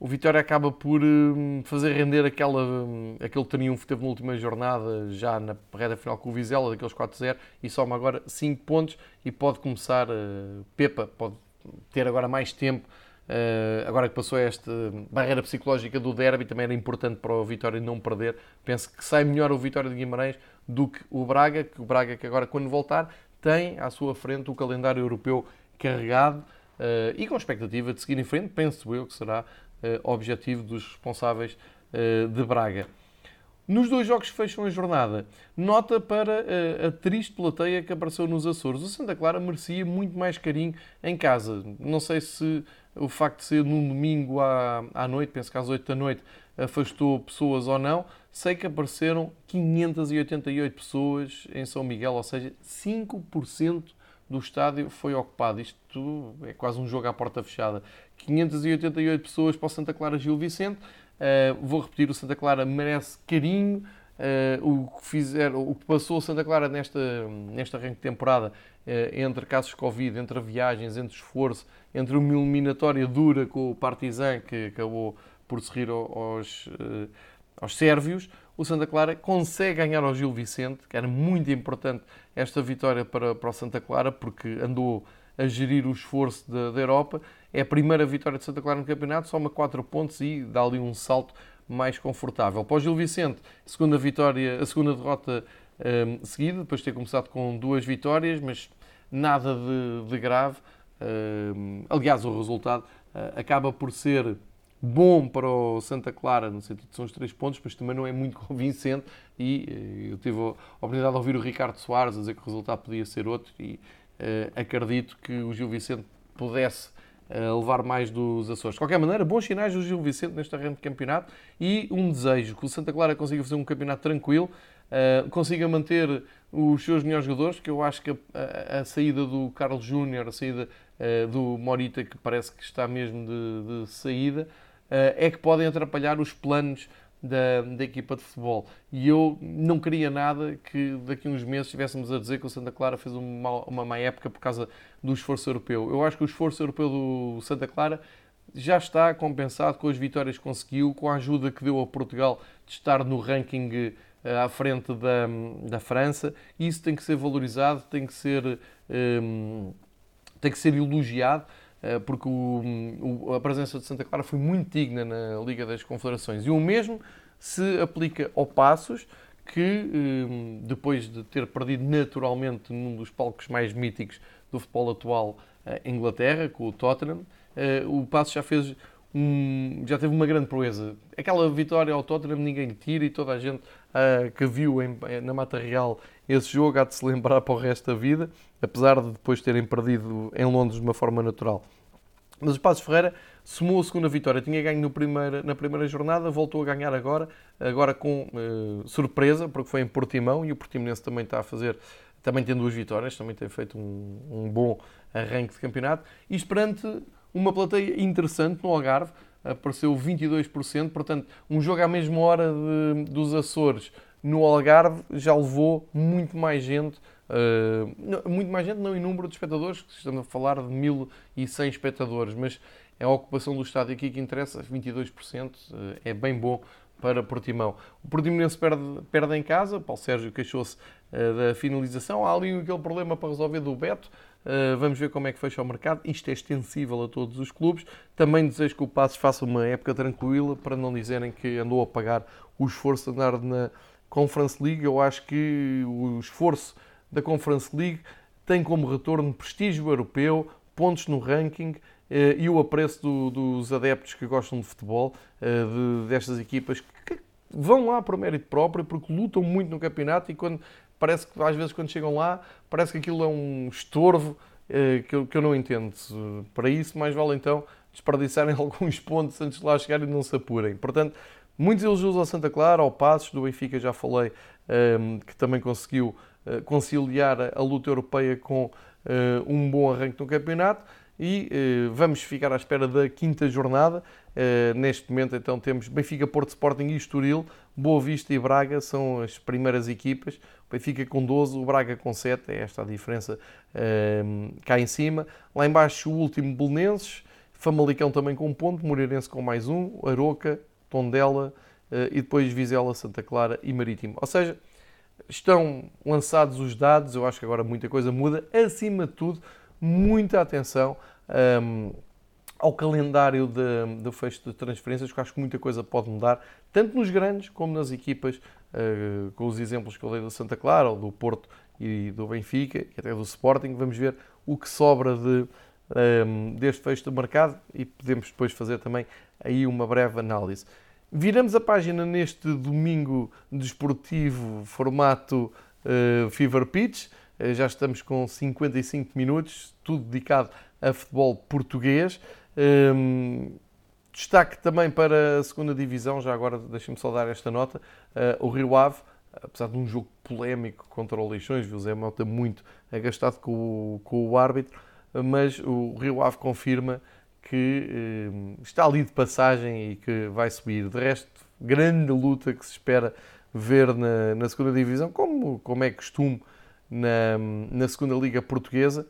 [SPEAKER 1] o Vitória acaba por uh, fazer render aquela, um, aquele triunfo que teve na última jornada, já na reta final com o Vizela, daqueles 4-0, e soma agora 5 pontos e pode começar, uh, Pepa pode ter agora mais tempo agora que passou esta barreira psicológica do derby, também era importante para o Vitória não perder. Penso que sai melhor o Vitória de Guimarães do que o Braga, que o Braga que agora quando voltar tem à sua frente o calendário europeu carregado uh, e com expectativa de seguir em frente, penso eu que será uh, objetivo dos responsáveis de Braga. Nos dois jogos que fecham a jornada, nota para a, a triste plateia que apareceu nos Açores. O Santa Clara merecia muito mais carinho em casa. Não sei se o facto de ser num domingo à, à noite, penso que às 8 da noite, afastou pessoas ou não. Sei que apareceram 588 pessoas em São Miguel, ou seja, 5% do estádio foi ocupado. Isto é quase um jogo à porta fechada. 588 pessoas para o Santa Clara Gil Vicente. Uh, vou repetir, o Santa Clara merece carinho. Uh, o, que o que passou o Santa Clara nesta, nesta arranque de temporada, uh, entre casos de Covid, entre viagens, entre esforço, entre uma eliminatória dura com o Partizan, que acabou por se rir aos, aos sérvios, o Santa Clara consegue ganhar ao Gil Vicente, que era muito importante esta vitória para, para o Santa Clara, porque andou a gerir o esforço da, da Europa. É a primeira vitória de Santa Clara no campeonato, soma 4 pontos e dá ali um salto mais confortável. Para o Gil Vicente, segunda vitória, a segunda derrota um, seguida, depois de ter começado com duas vitórias, mas nada de, de grave. Um, aliás, o resultado uh, acaba por ser bom para o Santa Clara, no sentido de são os três pontos, mas também não é muito convincente. E uh, eu tive a oportunidade de ouvir o Ricardo Soares a dizer que o resultado podia ser outro, e acredito que o Gil Vicente pudesse a levar mais dos Açores. De qualquer maneira, bons sinais do Gil Vicente neste arranque de campeonato e um desejo que o Santa Clara consiga fazer um campeonato tranquilo, uh, consiga manter os seus melhores jogadores, que eu acho que a, a, saída do Carlos Júnior, a saída do Morita, que parece que está mesmo de, de saída, é que podem atrapalhar os planos da, da, equipa de futebol. E eu não queria nada que daqui a uns meses estivéssemos a dizer que o Santa Clara fez uma, uma má época por causa do esforço europeu. Eu acho que o esforço europeu do Santa Clara já está compensado com as vitórias que conseguiu, com a ajuda que deu a Portugal de estar no ranking eh, à frente da, da França. Isso tem que ser valorizado, tem que ser, um, ehm, tem que ser elogiado. Eh, porque o, a presença de Santa Clara foi muito digna na Liga das Confederações. E o mesmo se aplica ao Passos, que eh, depois de ter perdido naturalmente num dos palcos mais míticos do futebol atual, em Inglaterra, com o Tottenham, eh, o Passos já fez um, já teve uma grande proeza. Aquela vitória ao Tottenham ninguém tira e toda a gente uh, que viu em, na Mata Real esse jogo há de se lembrar para o resto da vida, apesar de depois terem perdido em Londres de uma forma natural. Mas o Passos Ferreira somou a segunda vitória. Tinha ganho no primeira, na primeira jornada, voltou a ganhar agora, agora com uh, surpresa, porque foi em Portimão e o Portimonense também está a fazer, também tem duas vitórias, também tem feito um, um bom arranque de campeonato. Isto perante uma plateia interessante no Algarve, apareceu 22%, portanto, um jogo à mesma hora de, dos Açores no Algarve já levou muito mais gente, uh, muito mais gente não em número de espectadores, estamos a falar de 1.100 espectadores, mas é a ocupação do estádio aqui que interessa, 22%, uh, é bem bom para Portimão. O Portimonense perde, perde em casa, Paulo Sérgio queixou-se uh, da finalização, há ali aquele problema para resolver do Beto, vamos ver como é que fecha o mercado. Isto é extensível a todos os clubes. Também desejo que o Passos faça uma época tranquila para não dizerem que andou a pagar o esforço de andar na Conference League. Eu acho que o esforço da Conference League tem como retorno prestígio europeu, pontos no ranking e o apreço do, dos adeptos que gostam de futebol, de, destas equipas que vão lá por mérito próprio, porque lutam muito no campeonato e quando parece que às vezes quando chegam lá, parece que aquilo é um estorvo que eu, que eu não entendo. Para isso, mais vale então desperdiçarem alguns pontos antes de lá chegarem e não se apurem. Portanto, muitos elogios ao Santa Clara, ao Passos, do Benfica já falei, que também conseguiu eh, conciliar a luta europeia com eh, um bom arranque no campeonato e eh, vamos ficar à espera da quinta jornada. neste momento, então, temos Benfica, Porto Sporting e Estoril, Boa Vista e Braga são as primeiras equipas. O Benfica com 12, o Braga com 7, é esta a diferença cá em cima. Lá embaixo, o último Belenenses, Famalicão também com um ponto, Moreirense com mais um, Aroca, Tondela e depois Vizela, Santa Clara e Marítimo. Ou seja, estão lançados os dados, eu acho que agora muita coisa muda. Acima de tudo, muita atenção um, ao calendário de fecho de transferências, que acho que muita coisa pode mudar, tanto nos grandes como nas equipas, uh, com os exemplos que eu dei do Santa Clara, ou do Porto e do Benfica, e até do Sporting. Vamos ver o que sobra de, um, deste fecho do mercado e podemos depois fazer também aí uma breve análise. Viramos a página neste domingo desportivo, formato uh, Fever Pitch. Uh, já estamos com 55 minutos, tudo dedicado a futebol português. Um, ehm, destaque também para a segunda divisão, já agora deixem-me só dar esta nota. Uh, o Rio Ave, apesar de um jogo polémico contra o Leixões, viu Zé Mota muito agastado com o, com o árbitro, mas o Rio Ave confirma que eh, está ali de passagem e que vai subir. De resto, grande luta que se espera ver na, na segunda divisão, como, como é costume na, na segunda liga portuguesa,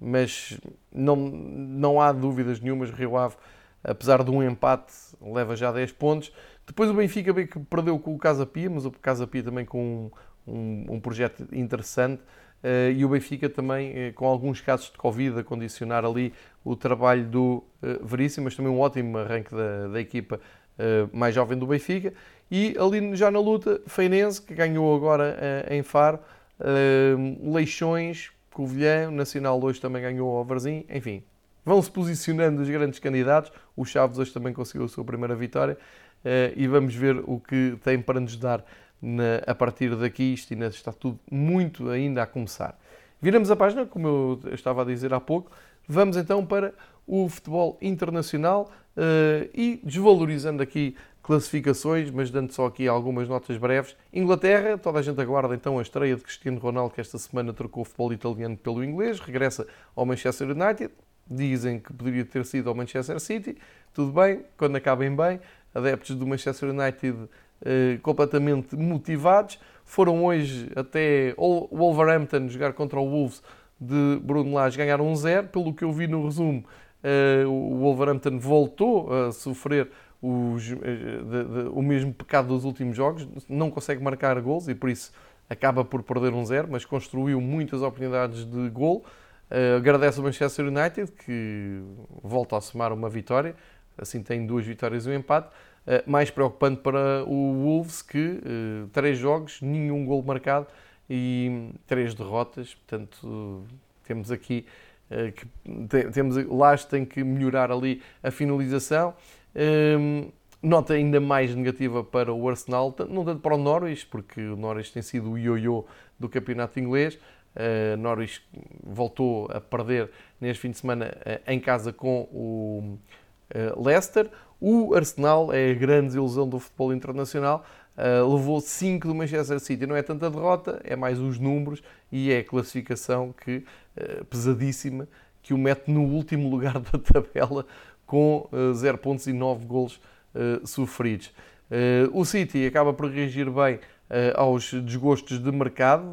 [SPEAKER 1] mas não, não há dúvidas nenhumas, Rio Ave, apesar de um empate, leva já 10 pontos. Depois o Benfica bem que perdeu com o Casa Pia, mas o Casa Pia também com um, um, um projeto interessante. Uh, e o Benfica também uh, com alguns casos de Covid a condicionar ali o trabalho do uh, Veríssimo, mas também um ótimo arranque da, da equipa mais jovem do Benfica. E ali já na luta, Feinense, que ganhou agora em Faro, Leixões, Covilhã, Nacional hoje também ganhou ao Varzim, enfim. Vão-se posicionando os grandes candidatos. O Chaves hoje também conseguiu a sua primeira vitória. e vamos ver o que tem para nos dar na, a partir daqui isto ainda está tudo muito ainda a começar. Viramos a página, como eu estava a dizer há pouco, vamos então para o futebol internacional uh, e desvalorizando aqui classificações, mas dando só aqui algumas notas breves. Inglaterra, toda a gente aguarda então a estreia de Cristiano Ronaldo, que esta semana trocou o futebol italiano pelo inglês, regressa ao Manchester United. Dizem que poderia ter sido ao Manchester City. Tudo bem, quando acabem bem. Adeptos do Manchester United eh, completamente motivados. Foram hoje até Wolverhampton jogar contra o Wolves de Bruno Lage, ganharam 1-0. Pelo que eu vi no resumo, eh, o Wolverhampton voltou a sofrer os, de, de, o mesmo pecado dos últimos jogos, não consegue marcar gols e por isso acaba por perder um zero, mas construiu muitas oportunidades de gol. Uh, agradece o Manchester United, que volta a somar uma vitória, assim tem duas vitórias e um empate. Eh, mais preocupante para o Wolves que uh, três jogos, nenhum gol marcado e três derrotas. Portanto, temos aqui uh, que temos Lage tem que melhorar ali a finalização. Ehm, nota ainda mais negativa para o Arsenal, não tanto para o Norwich, porque o Norwich tem sido o ioiô do campeonato inglês. Uh, Norwich voltou a perder neste fim de semana uh, em casa com o uh, Leicester. O Arsenal é a grande desilusão do futebol internacional. Levou 5 do Manchester City. Não é tanta derrota, é mais os números e é a classificação que, pesadíssima que o mete no último lugar da tabela com uh, 0 pontos e 9 golos sofridos. o City acaba por reagir bem aos desgostos de mercado.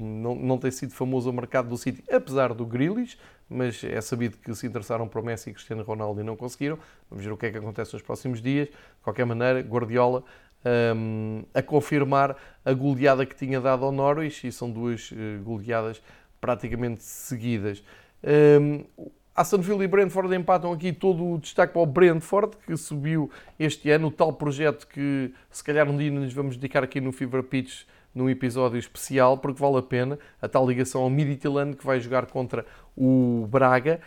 [SPEAKER 1] Não, não tem sido famoso o mercado do City, apesar do Grealish, mas é sabido que se interessaram o Messi e Cristiano Ronaldo e não conseguiram. Vamos ver o que é que acontece nos próximos dias. De qualquer maneira, Guardiola um, a confirmar a goleada que tinha dado ao Norwich e são duas uh, goleadas praticamente seguidas. Um, Aston Villa e Brentford empatam aqui todo o destaque para o Brentford, que subiu este ano, o tal projeto que se calhar um dia nos vamos dedicar aqui no Fever Pitch num episódio especial, porque vale a pena a tal ligação ao Midtjylland que vai jogar contra o Braga.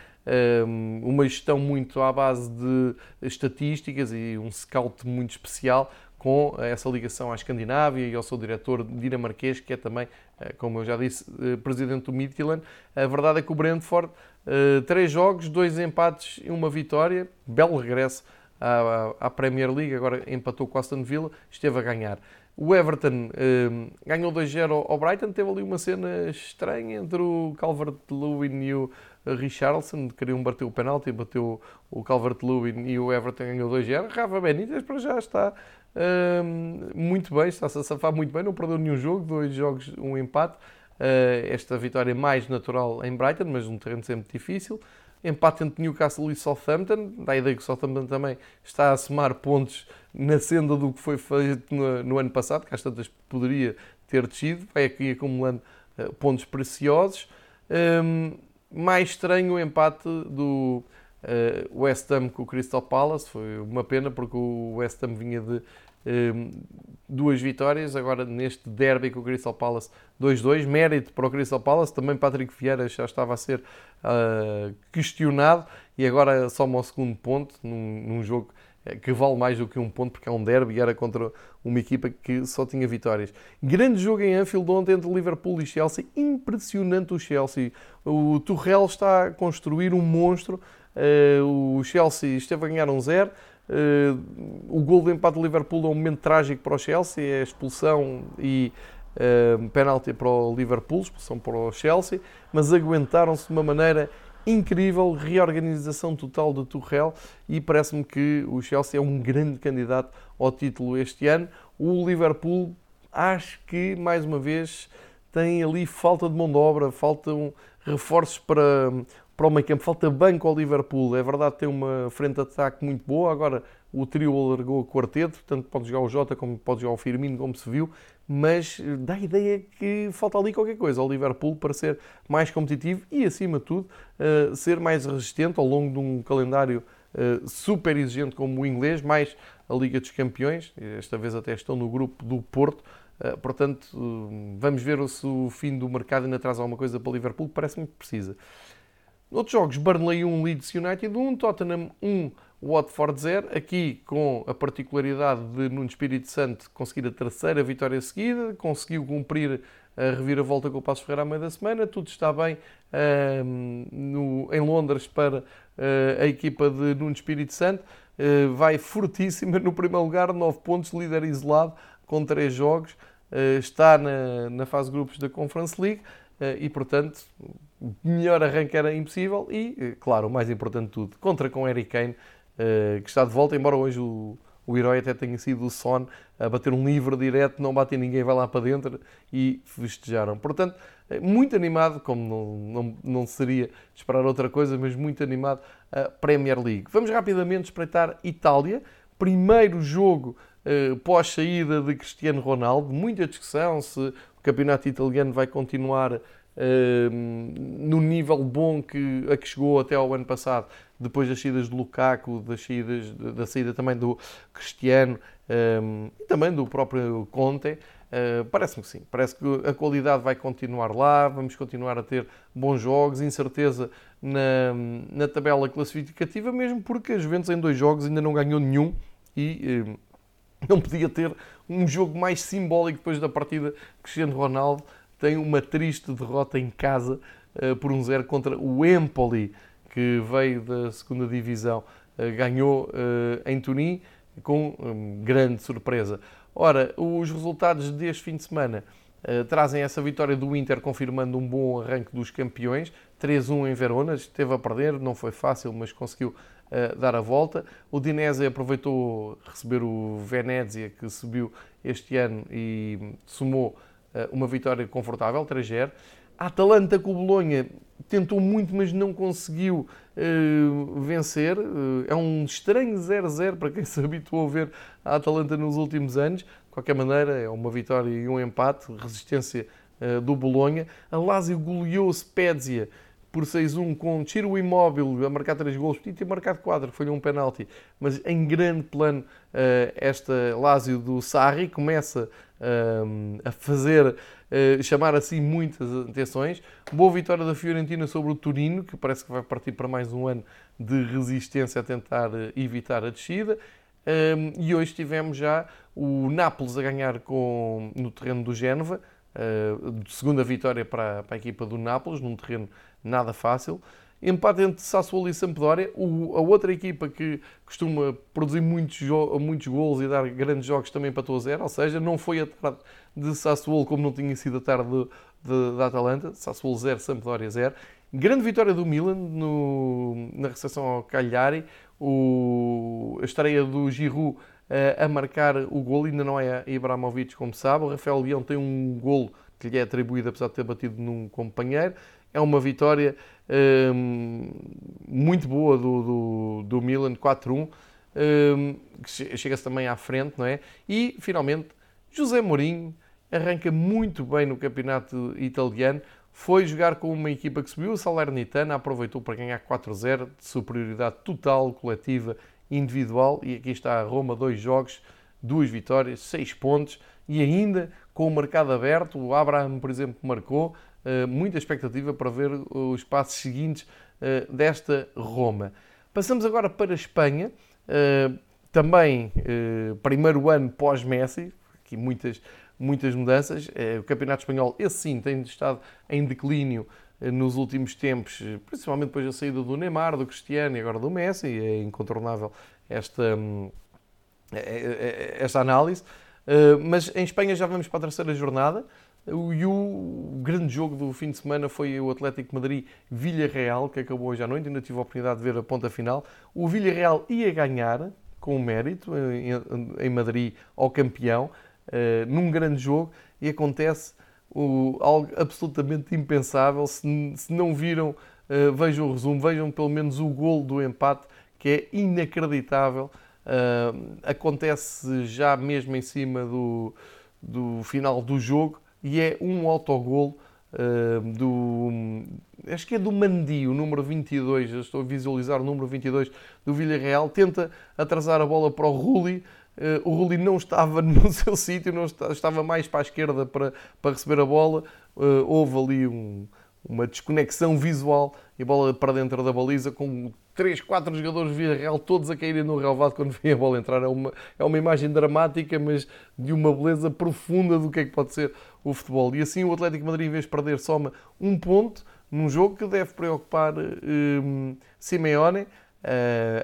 [SPEAKER 1] Uma gestão muito à base de estatísticas e um scout muito especial com essa ligação à Escandinávia e ao seu diretor dinamarquês, que é também, eh, como eu já disse, eh, presidente do Midtjylland. A verdade é que o Brentford, eh, três jogos, dois empates e uma vitória, belo regresso à, Premier League, agora empatou com o Aston Villa, esteve a ganhar. O Everton ganhou 2-0 ao Brighton, teve ali uma cena estranha entre o Calvert-Lewin e o Richarlison, queriam bater o penalti, bateu o Calvert-Lewin e o Everton ganhou 2-0. Rafa Benítez para já está muito bem, está-se a safar muito bem, não perdeu nenhum jogo, dois jogos, um empate. Uh, esta vitória é mais natural em Brighton, mas um terreno sempre difícil. Empate entre Newcastle e Southampton, dá a ideia que o Southampton também está a somar pontos na senda do que foi feito no, no ano passado, que às tantas poderia ter descido, vai aqui acumulando uh, pontos preciosos. Um, mais estranho o empate do uh, West Ham com o Crystal Palace, foi uma pena porque o West Ham vinha de Ehm, duas vitórias, agora neste derby com o Crystal Palace 2-2, mérito para o Crystal Palace, também Patrick Vieira já estava a ser uh, questionado e agora soma o segundo ponto num, num, jogo eh, que vale mais do que um ponto porque é um derby e era contra uma equipa que só tinha vitórias. Grande jogo em Anfield ontem entre Liverpool e Chelsea, impressionante o Chelsea. O Tuchel está a construir um monstro, uh, o Chelsea esteve a ganhar um zero, o gol de empate do Liverpool é um momento trágico para o Chelsea, é a expulsão e uh, penalti para o Liverpool, expulsão para o Chelsea, mas aguentaram-se de uma maneira incrível, reorganização total do Tuchel e parece-me que o Chelsea é um grande candidato ao título este ano. O Liverpool, acho que mais uma vez tem ali falta de mão de obra, faltam reforços para para o meio campo. Falta banco ao Liverpool. É verdade, tem uma frente de ataque muito boa. Agora o trio alargou o quarteto, portanto pode jogar o Jota, como pode jogar o Firmino, como se viu. Mas dá a ideia que falta ali qualquer coisa ao Liverpool para ser mais competitivo e, acima de tudo, uh, ser mais resistente ao longo de um calendário uh, super exigente como o inglês, mais a Liga dos Campeões. Esta vez até estão no grupo do Porto. Portanto, vamos ver se o fim do mercado ainda traz alguma coisa para o Liverpool. Parece-me que precisa. Outros jogos, Burnley 1, Leeds United 1, Tottenham 1, Watford 0. Aqui com a particularidade de Nuno Espírito Santo conseguir a terceira vitória seguida, conseguiu cumprir a reviravolta com o Passo Ferreira à meia da semana. Tudo está bem uh, no, em Londres para uh, a equipa de Nuno Espírito Santo. Uh, vai fortíssima no primeiro lugar, 9 pontos, líder isolado, com 3 jogos. Eh, está na, na fase de grupos da Conference League e, portanto, melhor arranque era impossível e, eh, claro, o mais importante de tudo, contra com Harry Kane, eh, que está de volta, embora hoje o, o herói até tenha sido o Son a bater um livre direto, não bate ninguém, vai lá para dentro e festejaram. Portanto, eh, muito animado, como não, não, não seria esperar outra coisa, mas muito animado a Premier League. Vamos rapidamente espreitar Itália. Primeiro jogo pós-saída de Cristiano Ronaldo. Muita discussão se o campeonato italiano vai continuar no nível bom que, a que chegou até ao ano passado, depois das saídas de Lukaku, das saídas, da saída também do Cristiano um, e também do próprio Conte. Uh, Parece-me que sim, parece que a qualidade vai continuar lá, vamos continuar a ter bons jogos, incerteza na, na tabela classificativa, mesmo porque a Juventus em dois jogos ainda não ganhou nenhum e um, não podia ter um jogo mais simbólico depois da partida Cristiano Ronaldo tem uma triste derrota em casa uh, por um zero contra o Empoli, que veio da segunda divisão, uh, ganhou uh, em Turim com um, grande surpresa. Ora, os resultados deste fim de semana trazem essa vitória do Inter, confirmando um bom arranque dos campeões. 3-1 em Verona, esteve a perder, não foi fácil, mas conseguiu dar a volta. O Dinese aproveitou receber o Venezia, que subiu este ano e somou eh, uma vitória confortável, 3-0. A Atalanta com o Bolonha tentou muito, mas não conseguiu uh, vencer. Uh, é um estranho 0-0 para quem se habituou a ver a Atalanta nos últimos anos. De qualquer maneira, é uma vitória e um empate, resistência uh, do Bolonha. A Lazio goleou o Spezia por 6-1 com Tiro Imóvel a marcar 3 gols, podia ter marcado 4, foi um penalti, mas em grande plano esta Lásio do Sarri começa a fazer chamar assim muitas atenções. Boa vitória da Fiorentina sobre o Turino, que parece que vai partir para mais um ano de resistência a tentar evitar a descida. e hoje tivemos já o Nápoles a ganhar com, no terreno do Génova, uh, segunda vitória para, para, a equipa do Nápoles, num terreno nada fácil. Empate entre Sassuolo e Sampdoria, o, a outra equipa que costuma produzir muitos, muitos gols e dar grandes jogos também para a zero, ou seja, não foi a tarde de Sassuolo como não tinha sido a tarde da Atalanta, Sassuolo 0, Sampdoria 0. Grande vitória do Milan no, na recepção ao Cagliari, o, a estreia do Giroud a marcar o gol. Ainda não é Ibrahimovic, como sabe. O Rafael Leão tem um gol que lhe é atribuído, apesar de ter batido num companheiro. É uma vitória ehm, muito boa do, do, do Milan, 4-1, um, ehm, que chega-se também à frente, não é? E, finalmente, José Mourinho arranca muito bem no campeonato italiano. Foi jogar com uma equipa que subiu, o Salernitana, aproveitou para ganhar 4-0, de superioridade total, coletiva individual e aqui está a Roma, dois jogos, duas vitórias, seis pontos e ainda com o mercado aberto, o Abraham, por exemplo, marcou, eh, muita expectativa para ver os passos seguintes eh, desta Roma. Passamos agora para a Espanha, eh, também primeiro ano pós-Messi, aqui muitas, muitas mudanças. O Campeonato Espanhol, esse sim, tem estado em declínio nos últimos tempos, principalmente depois da saída do Neymar, do Cristiano e agora do Messi, é incontornável esta, hum, é, esta análise. Mas em Espanha já vamos para a terceira jornada e o grande jogo do fim de semana foi o Atlético Madrid Villarreal, que acabou hoje à noite, ainda tive a oportunidade de ver a ponta final. O Villarreal ia ganhar com mérito em Madrid ao campeão, num grande jogo, e acontece o, algo absolutamente impensável. Se, se não viram, uh, vejam o resumo, vejam pelo menos o gol do empate, que é inacreditável. Uh, acontece já mesmo em cima do, do final do jogo e é um autogol uh, do. Acho que é do Mandi, o número 22. Eu estou a visualizar o número 22 do Villarreal. Tenta atrasar a bola para o Rulli Uh, o Rulli não estava no seu sítio, não estava mais para a esquerda para, para receber a bola. Uh, houve ali um, uma desconexão visual e a bola para dentro da baliza com 3, 4 jogadores via real, todos a caírem no relvado quando vem a bola entrar. É uma, é uma imagem dramática, mas de uma beleza profunda do que é que pode ser o futebol. E assim o Atlético Madrid, em vez de perder, soma um ponto num jogo que deve preocupar um, Simeone, uh,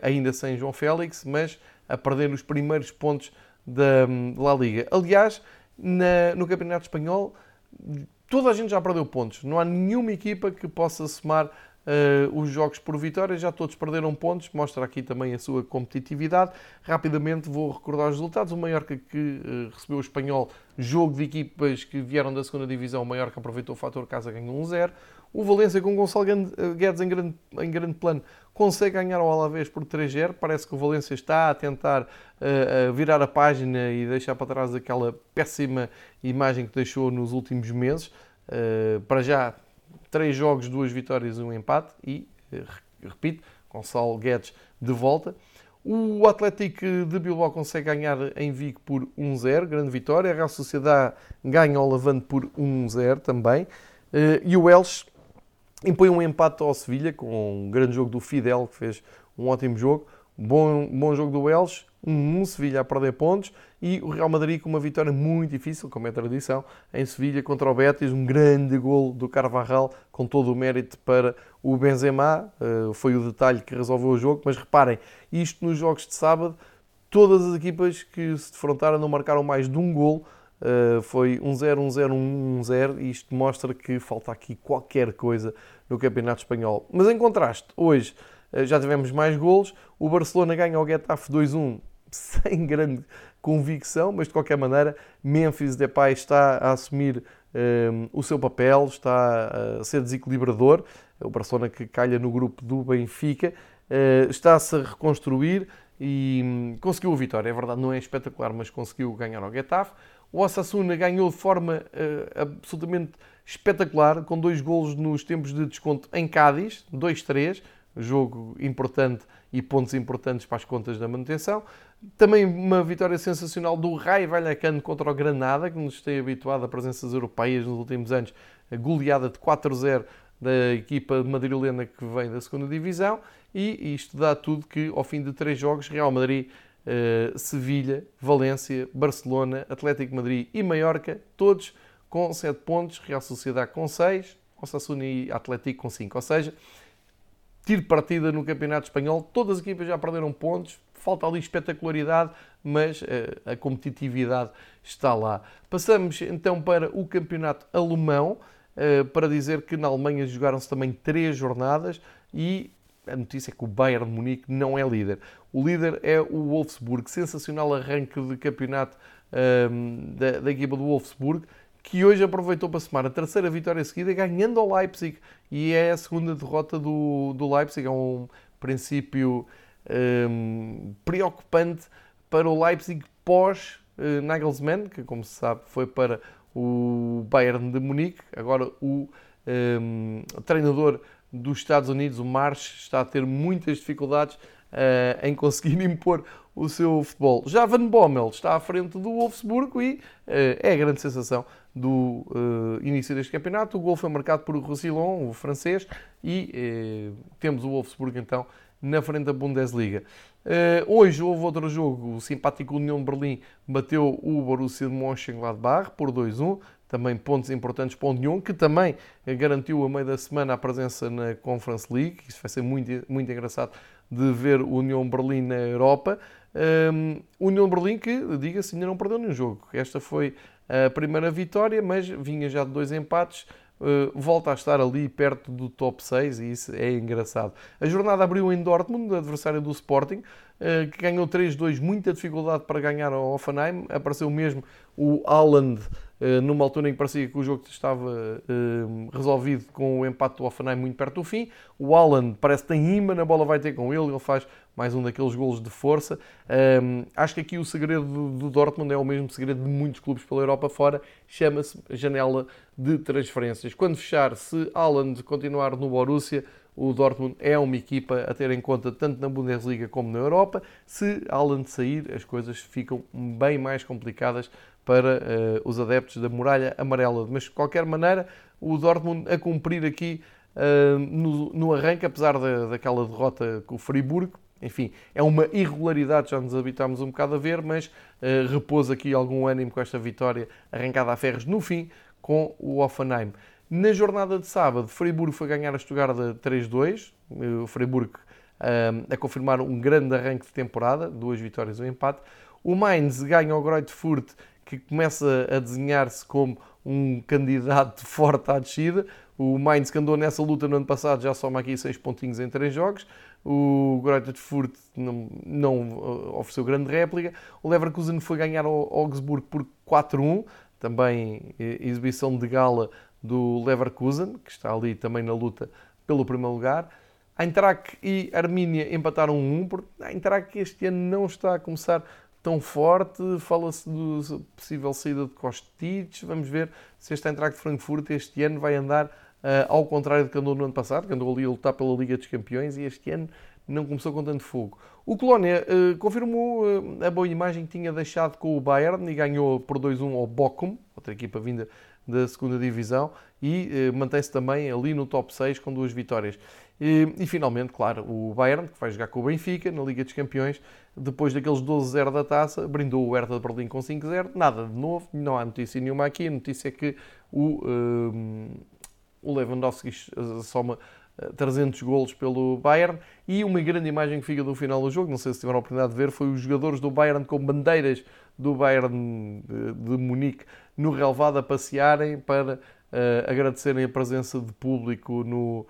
[SPEAKER 1] ainda sem João Félix, mas a perder os primeiros pontos da La Liga. Aliás, na, no Campeonato Espanhol, toda a gente já perdeu pontos. Não há nenhuma equipa que possa somar uh, os jogos por vitória. Já todos perderam pontos. Mostra aqui também a sua competitividade. Rapidamente vou recordar os resultados. O Mallorca que uh, recebeu o Espanhol, jogo de equipas que vieram da segunda divisão. O Mallorca aproveitou o fator casa, ganhou 1-0. O Valência com o Gonçalo Guedes em grande, em grande plano consegue ganhar ao Alavés por 3-0. Parece que o Valência está a tentar uh, virar a página e deixar para trás aquela péssima imagem que deixou nos últimos meses. Uh, para já, três jogos, duas vitórias e um empate. E, repito, Gonçalo Guedes de volta. O Atlético de Bilbao consegue ganhar em Vigo por 1-0, grande vitória. A Real Sociedade ganha ao Levante por 1-0 também. E o Elche impõe um empate ao Sevilha, com um grande jogo do Fidel, que fez um ótimo jogo. Bom, bom jogo do um, um Sevilha a perder pontos. E o Real Madrid com uma vitória muito difícil, como é tradição, em Sevilha contra o Betis, um grande gol do Carvajal, com todo o mérito para o Benzema, uh, foi o detalhe que resolveu o jogo, mas reparem, isto nos jogos de sábado, todas as equipas que se defrontaram não marcaram mais de um gol, Uh, foi 1-0, 1-0, 1-0 e isto mostra que falta aqui qualquer coisa no Campeonato Espanhol. Mas em contraste, hoje uh, já tivemos mais golos, o Barcelona ganha ao Getafe 2-1 sem grande convicção, mas de qualquer maneira Memphis Depay está a assumir um, eh, o seu papel, está a ser desequilibrador, o Barcelona que calha no grupo do Benfica, uh, está-se a reconstruir e um, conseguiu a vitória, é verdade, não é espetacular, mas conseguiu ganhar ao Getafe. O Osasuna ganhou de forma uh, absolutamente espetacular, com dois golos nos tempos de desconto em Cádiz, 2-3, jogo importante e pontos importantes para as contas da manutenção. Também uma vitória sensacional do Raio Vallecano contra o Granada, que nos tem habituado a presenças europeias nos últimos anos, a goleada de 4-0 da equipa madrilena que vem da segunda divisão e isto dá tudo que ao fim de três jogos Real Madrid, uh, Sevilha, Valência, Barcelona, Atlético Madrid e Maiorca, todos com 7 pontos, Real Sociedade com 6, Osasuna e Atlético com 5, ou seja, tiro partida no Campeonato Espanhol, todas as equipas já perderam pontos, falta ali espetacularidade, mas uh, a competitividade está lá. Passamos então para o Campeonato Alemão, uh, para dizer que na Alemanha jogaram-se também três jornadas e a notícia é que o Bayern de Munique não é líder. O líder é o Wolfsburg, sensacional arranque de campeonato um, da, da equipa do Wolfsburg, que hoje aproveitou para somar a terceira vitória seguida, ganhando ao Leipzig. E é a segunda derrota do, do Leipzig. É um princípio um, preocupante para o Leipzig pós-Nagelsmann, que, como se sabe, foi para o Bayern de Munique. Agora o um, treinador dos Estados Unidos, o March, está a ter muitas dificuldades uh, em conseguir impor o seu futebol. Já Van Bommel está à frente do Wolfsburgo e uh, é a grande sensação do uh, início deste campeonato. O gol foi marcado por Roussillon, o francês, e temos o Wolfsburgo então na frente da Bundesliga. hoje houve outro jogo, o simpático União de Berlim bateu o Borussia de Mönchengladbach por 2-1 também pontos importantes para o União, que também garantiu a meio da semana a presença na Conference League. Isso vai ser muito, muito engraçado de ver o União Berlim na Europa. Um, União Berlim que, diga-se, ainda não perdeu nenhum jogo. Esta foi a primeira vitória, mas vinha já de dois empates. Uh, volta a estar ali perto do top 6 e isso é engraçado. A jornada abriu em Dortmund, adversário do Sporting, uh, que ganhou 3-2, muita dificuldade para ganhar ao Offenheim. Apareceu mesmo o Haaland eh, numa altura em que parecia que o jogo estava uh, resolvido com o empate do Offenheim muito perto do fim. O Alan parece que tem imã, a bola vai ter com ele, ele faz mais um daqueles golos de força. Um, acho que aqui o segredo do, do, Dortmund é o mesmo segredo de muitos clubes pela Europa fora, chama-se janela de transferências. Quando fechar, se Alan continuar no Borussia, o Dortmund é uma equipa a ter em conta tanto na Bundesliga como na Europa. Se Alan sair, as coisas ficam bem mais complicadas para uh, os adeptos da Muralha Amarela. Mas, de qualquer maneira, o Dortmund a cumprir aqui uh, no, no, arranque, apesar da, daquela derrota com o Friburgo, enfim, é uma irregularidade, já nos habitámos um bocado a ver, mas uh, repôs aqui algum ânimo com esta vitória arrancada a ferros no fim com o Offenheim. Na jornada de sábado, Friburgo foi ganhar a Stuttgart 3-2, o Friburgo uh, a confirmar um grande arranque de temporada, duas vitórias e um empate. O Mainz ganha o Greutfurt que começa a desenhar-se como um candidato forte à descida. O Mainz, que andou nessa luta no ano passado, já soma aqui 6 pontinhos em 3 jogos. O Greuther Furt não, não, uh, ofereceu grande réplica. O Leverkusen foi ganhar ao Augsburg por 4-1. Também eh, exibição de gala do Leverkusen, que está ali também na luta pelo primeiro lugar. Eintracht e Armínia empataram 1 1. A Eintracht este ano não está a começar tão forte. Fala-se da possível saída de Kostic. Vamos ver se este Eintracht de Frankfurt este ano vai andar uh, ao contrário do que andou no ano passado, que andou ali a lutar pela Liga dos Campeões e este ano não começou com tanto fogo. O Colónia uh, confirmou uh, a boa imagem que tinha deixado com o Bayern e ganhou por 2-1 ao Bochum, outra equipa vinda da segunda divisão, e mantém-se também ali no top 6 com duas vitórias. E, e, finalmente, claro, o Bayern, que vai jogar com o Benfica na Liga dos Campeões, depois daqueles 12-0 da taça, brindou o Hertha de Berlim com 5-0. Nada de novo, não há notícia nenhuma aqui. A notícia é que o, um, o Lewandowski soma 300 golos pelo Bayern e uma grande imagem que fica do final do jogo, não sei se tiveram a oportunidade de ver, foi os jogadores do Bayern com bandeiras do Bayern de, Munique no relevado a passearem para uh, agradecerem a presença de público no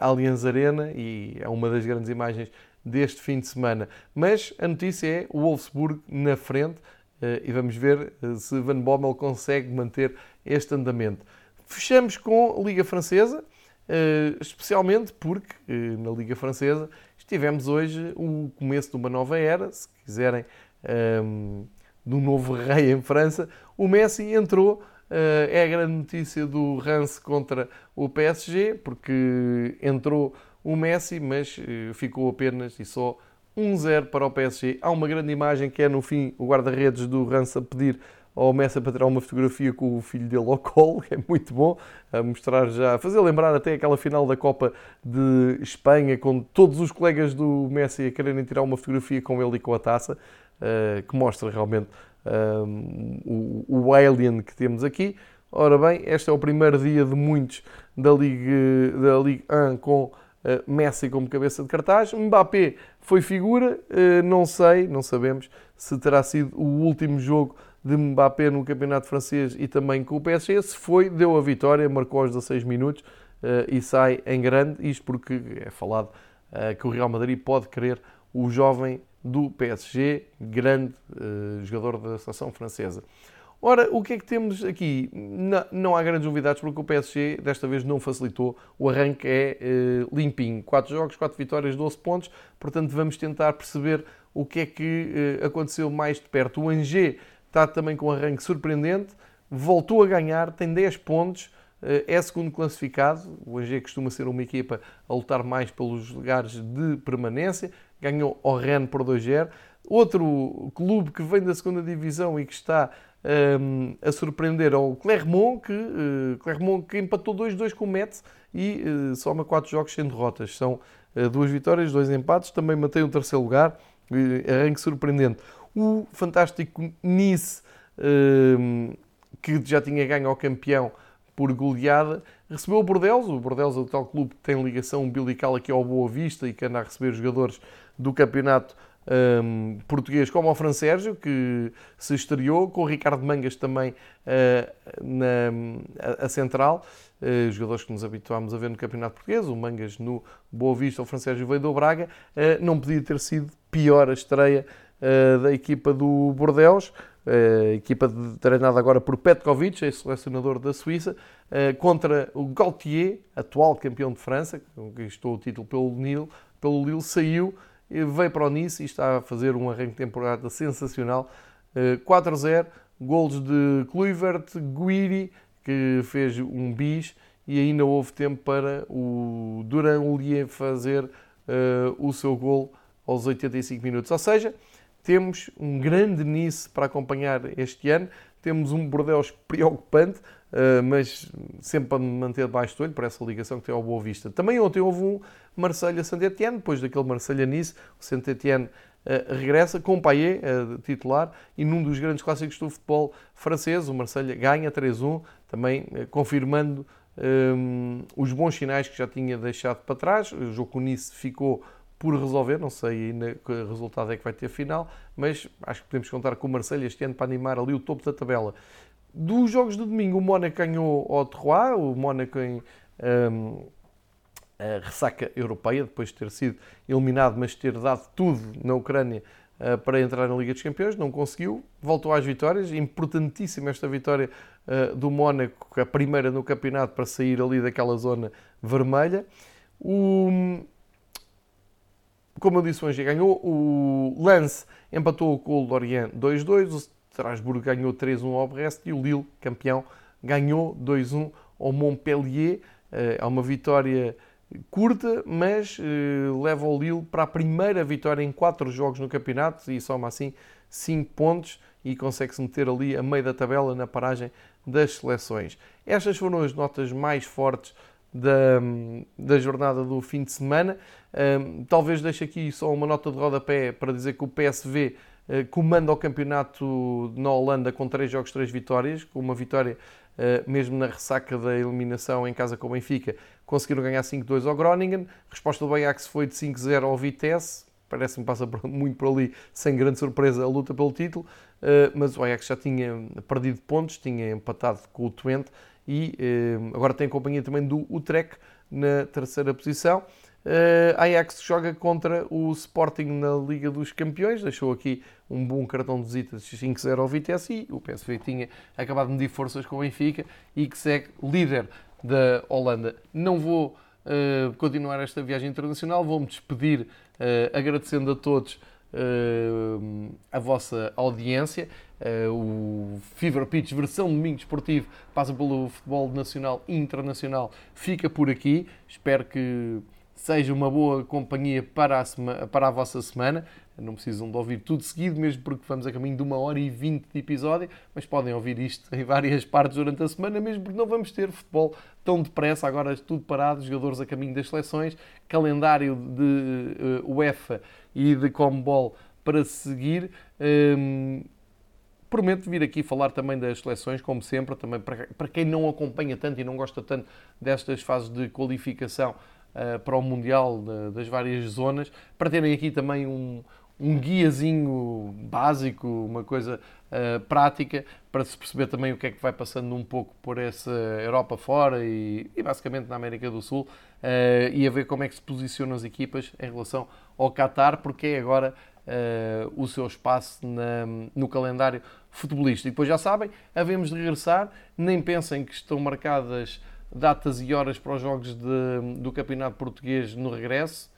[SPEAKER 1] Allianz Arena e é uma das grandes imagens deste fim de semana. Mas a notícia é o Wolfsburg na frente uh, e vamos ver uh, se Van Bommel consegue manter este andamento. Fechamos com a Liga Francesa, especialmente porque na Liga Francesa tivemos hoje o começo de uma nova era, se quiserem, um, ehm, do novo rei em França. O Messi entrou é a grande notícia do Rance contra o PSG, porque entrou o Messi, mas ficou apenas e só 1-0 para o PSG. Há uma grande imagem que é no fim o guarda-redes do Rance a pedir ao Messi para tirar uma fotografia com o filho dele ao colo, é muito bom, a mostrar já, a fazer lembrar até aquela final da Copa de Espanha, com todos os colegas do Messi a quererem tirar uma fotografia com ele e com a taça, uh, que mostra realmente um, o, o alien que temos aqui. Ora bem, este é o primeiro dia de muitos da Ligue, da Ligue 1 com uh, Messi como cabeça de cartaz. Mbappé foi figura, uh, não sei, não sabemos se terá sido o último jogo de Mbappé no Campeonato Francês e também com o PSG. Se foi, deu a vitória, marcou aos 16 minutos uh, e sai em grande. Isto porque é falado que o Real Madrid pode querer o jovem do PSG, grande uh, jogador da seleção francesa. Ora, o que é que temos aqui? Não, não, há grandes novidades porque o PSG desta vez não facilitou. O arranque é limpinho. 4 jogos, 4 vitórias, 12 pontos. Portanto, vamos tentar perceber o que é que aconteceu mais de perto. O Angers está também com um arranque surpreendente, voltou a ganhar, tem 10 pontos, eh, é segundo classificado. O AG costuma ser uma equipa a lutar mais pelos lugares de permanência. Ganhou o Rennes por 2-0. Outro clube que vem da segunda divisão e que está um, a surpreender é o Clermont, que, uh, Clermont, que empatou 2-2 com o Metz e uh, soma 4 jogos sem derrotas. São uh, duas vitórias, dois empates. Também mantém o terceiro lugar. Uh, arranque surpreendente o fantástico Nice, ehm, que já tinha ganho ao campeão por goleada, recebeu o Bordeaux. O Bordeaux é o tal clube que tem ligação umbilical aqui ao Boa Vista e que anda a receber jogadores do campeonato um, português, como ao Fran Sérgio, que se estreou, com o Ricardo Mangas também uh, na a, a central. Uh, jogadores que nos habituámos a ver no Campeonato Português, o Mangas no Boa Vista, o Fran Sérgio veio do Braga. Uh, não podia ter sido pior a estreia da equipa do Bordeaux, uh, equipa treinada agora por Petkovic, ex-selecionador da Suíça, contra o Gaultier, atual campeão de França, que conquistou o título pelo Lille, pelo Lille saiu, veio para o Nice e está a fazer um arranque de temporada sensacional. 4-0, golos de Kluivert, Guiri, que fez um bis, e ainda houve tempo para o Duran Ulier fazer uh, o seu gol aos 85 minutos. Ou seja, temos um grande Nice para acompanhar este ano. Temos um Bordeaux preocupante, eh, mas sempre para manter debaixo do olho, por essa ligação que tem ao Boa Vista. Também ontem houve um Marselha-Saint-Etienne, depois daquele Marselha-Nice, o Saint-Etienne Uh, regressa com Payet uh, titular e num dos grandes clássicos do futebol francês, o Marselha ganha 3-1, também confirmando um, os bons sinais que já tinha deixado para trás. O jogo com o Nice ficou por resolver, não sei ainda que resultado é que vai ter final, mas acho que podemos contar com o Marseille este ano para animar ali o topo da tabela. Dos jogos de domingo, o Mónaco ganhou ao Terroir, o Mónaco em um, ressaca europeia, depois de ter sido eliminado, mas ter dado tudo na Ucrânia uh, para entrar na Liga dos Campeões, não conseguiu, voltou às vitórias, importantíssima esta vitória uh, do Mónaco, a primeira no campeonato para sair ali daquela zona vermelha. O, como eu disse, o Angers ganhou, o Lance empatou com o Lorient 2-2, o Strasbourg ganhou 3-1 ao Brest e o Lille, campeão, ganhou 2-1 ao Montpellier. É uma vitória curta, mas eh, leva o Lille para a primeira vitória em 4 jogos no campeonato e soma assim 5 pontos e consegue-se meter ali a meio da tabela na paragem das seleções. Estas foram as notas mais fortes da, da jornada do fim de semana. Talvez deixe aqui só uma nota de rodapé para dizer que o PSV eh, comanda o campeonato na Holanda com 3 jogos, 3 vitórias, com uma vitória uh, mesmo na ressaca da eliminação em casa com o Benfica, conseguiram ganhar 5-2 ao Groningen. Resposta do Ajax foi de 5-0 ao Vitesse, parece-me passa muito por ali, sem grande surpresa, a luta pelo título, uh, mas o Ajax já tinha perdido pontos, tinha empatado com o Twente e eh, agora tem companhia também do Utrecht na terceira posição. Uh, Ajax joga contra o Sporting na Liga dos Campeões, deixou aqui um bom cartão de visita de 5-0 ao Vitesse e o PSV tinha acabado de medir forças com o Benfica e que segue líder da Holanda. Não vou uh, continuar esta viagem internacional, vou-me despedir uh, agradecendo a todos uh, a vossa audiência. Uh, o Fever Pitch versão domingo esportivo passa pelo futebol nacional e internacional. Fica por aqui. Espero que seja uma boa companhia para a, semana, para a vossa semana. Não precisam de ouvir tudo seguido, mesmo porque vamos a caminho de uma hora e vinte de episódio, mas podem ouvir isto em várias partes durante a semana, mesmo porque não vamos ter futebol tão depressa, agora tudo parado, jogadores a caminho das seleções, calendário de uh, UEFA e de Combol para seguir. Um, prometo vir aqui falar também das seleções, como sempre, também para, para quem não acompanha tanto e não gosta tanto destas fases de qualificação uh, para o Mundial de, das várias zonas, para terem aqui também um, um guiazinho básico, uma coisa uh, prática, para se perceber também o que é que vai passando um pouco por essa Europa fora e, e basicamente na América do Sul, uh, e a ver como é que se posicionam as equipas em relação ao Qatar, porque é agora uh, o seu espaço na, no calendário futebolístico. E depois já sabem, havemos de regressar, nem pensem que estão marcadas datas e horas para os jogos de, do Campeonato Português no regresso,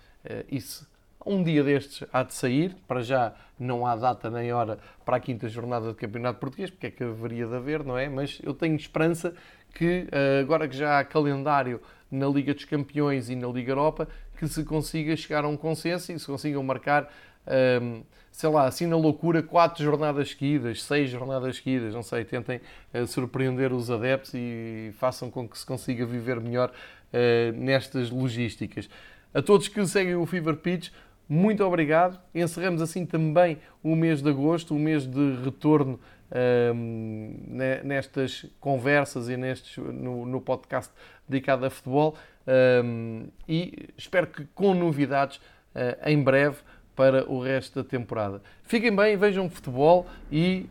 [SPEAKER 1] isso um dia destes há de sair, para já não há data nem hora para a quinta jornada do Campeonato Português, porque é que haveria de haver, não é? Mas eu tenho esperança que, eh, agora que já há calendário na Liga dos Campeões e na Liga Europa, que se consiga chegar a um consenso e se consigam marcar, ehm, sei lá, assim na loucura, quatro jornadas seguidas, seis jornadas seguidas, não sei, tentem eh, surpreender os adeptos e façam com que se consiga viver melhor eh, nestas logísticas. A todos que seguem o Fever Pitch, muito obrigado. Encerramos assim também o mês de agosto, o mês de retorno um, nestas conversas e nestes, no, no, podcast dedicado a futebol. Um, e espero que com novidades uh, em breve para o resto da temporada. Fiquem bem, vejam futebol e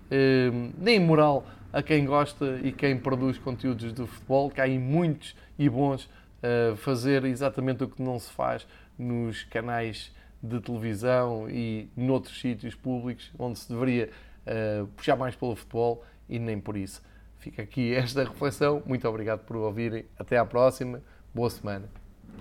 [SPEAKER 1] um, deem moral a quem gosta e quem produz conteúdos do futebol, que há aí muitos e bons uh, fazer exatamente o que não se faz nos canais de televisão e noutros sítios públicos onde se deveria uh, puxar mais pelo futebol e nem por isso. Fica aqui esta reflexão. Muito obrigado por ouvirem. Até à próxima. Boa semana.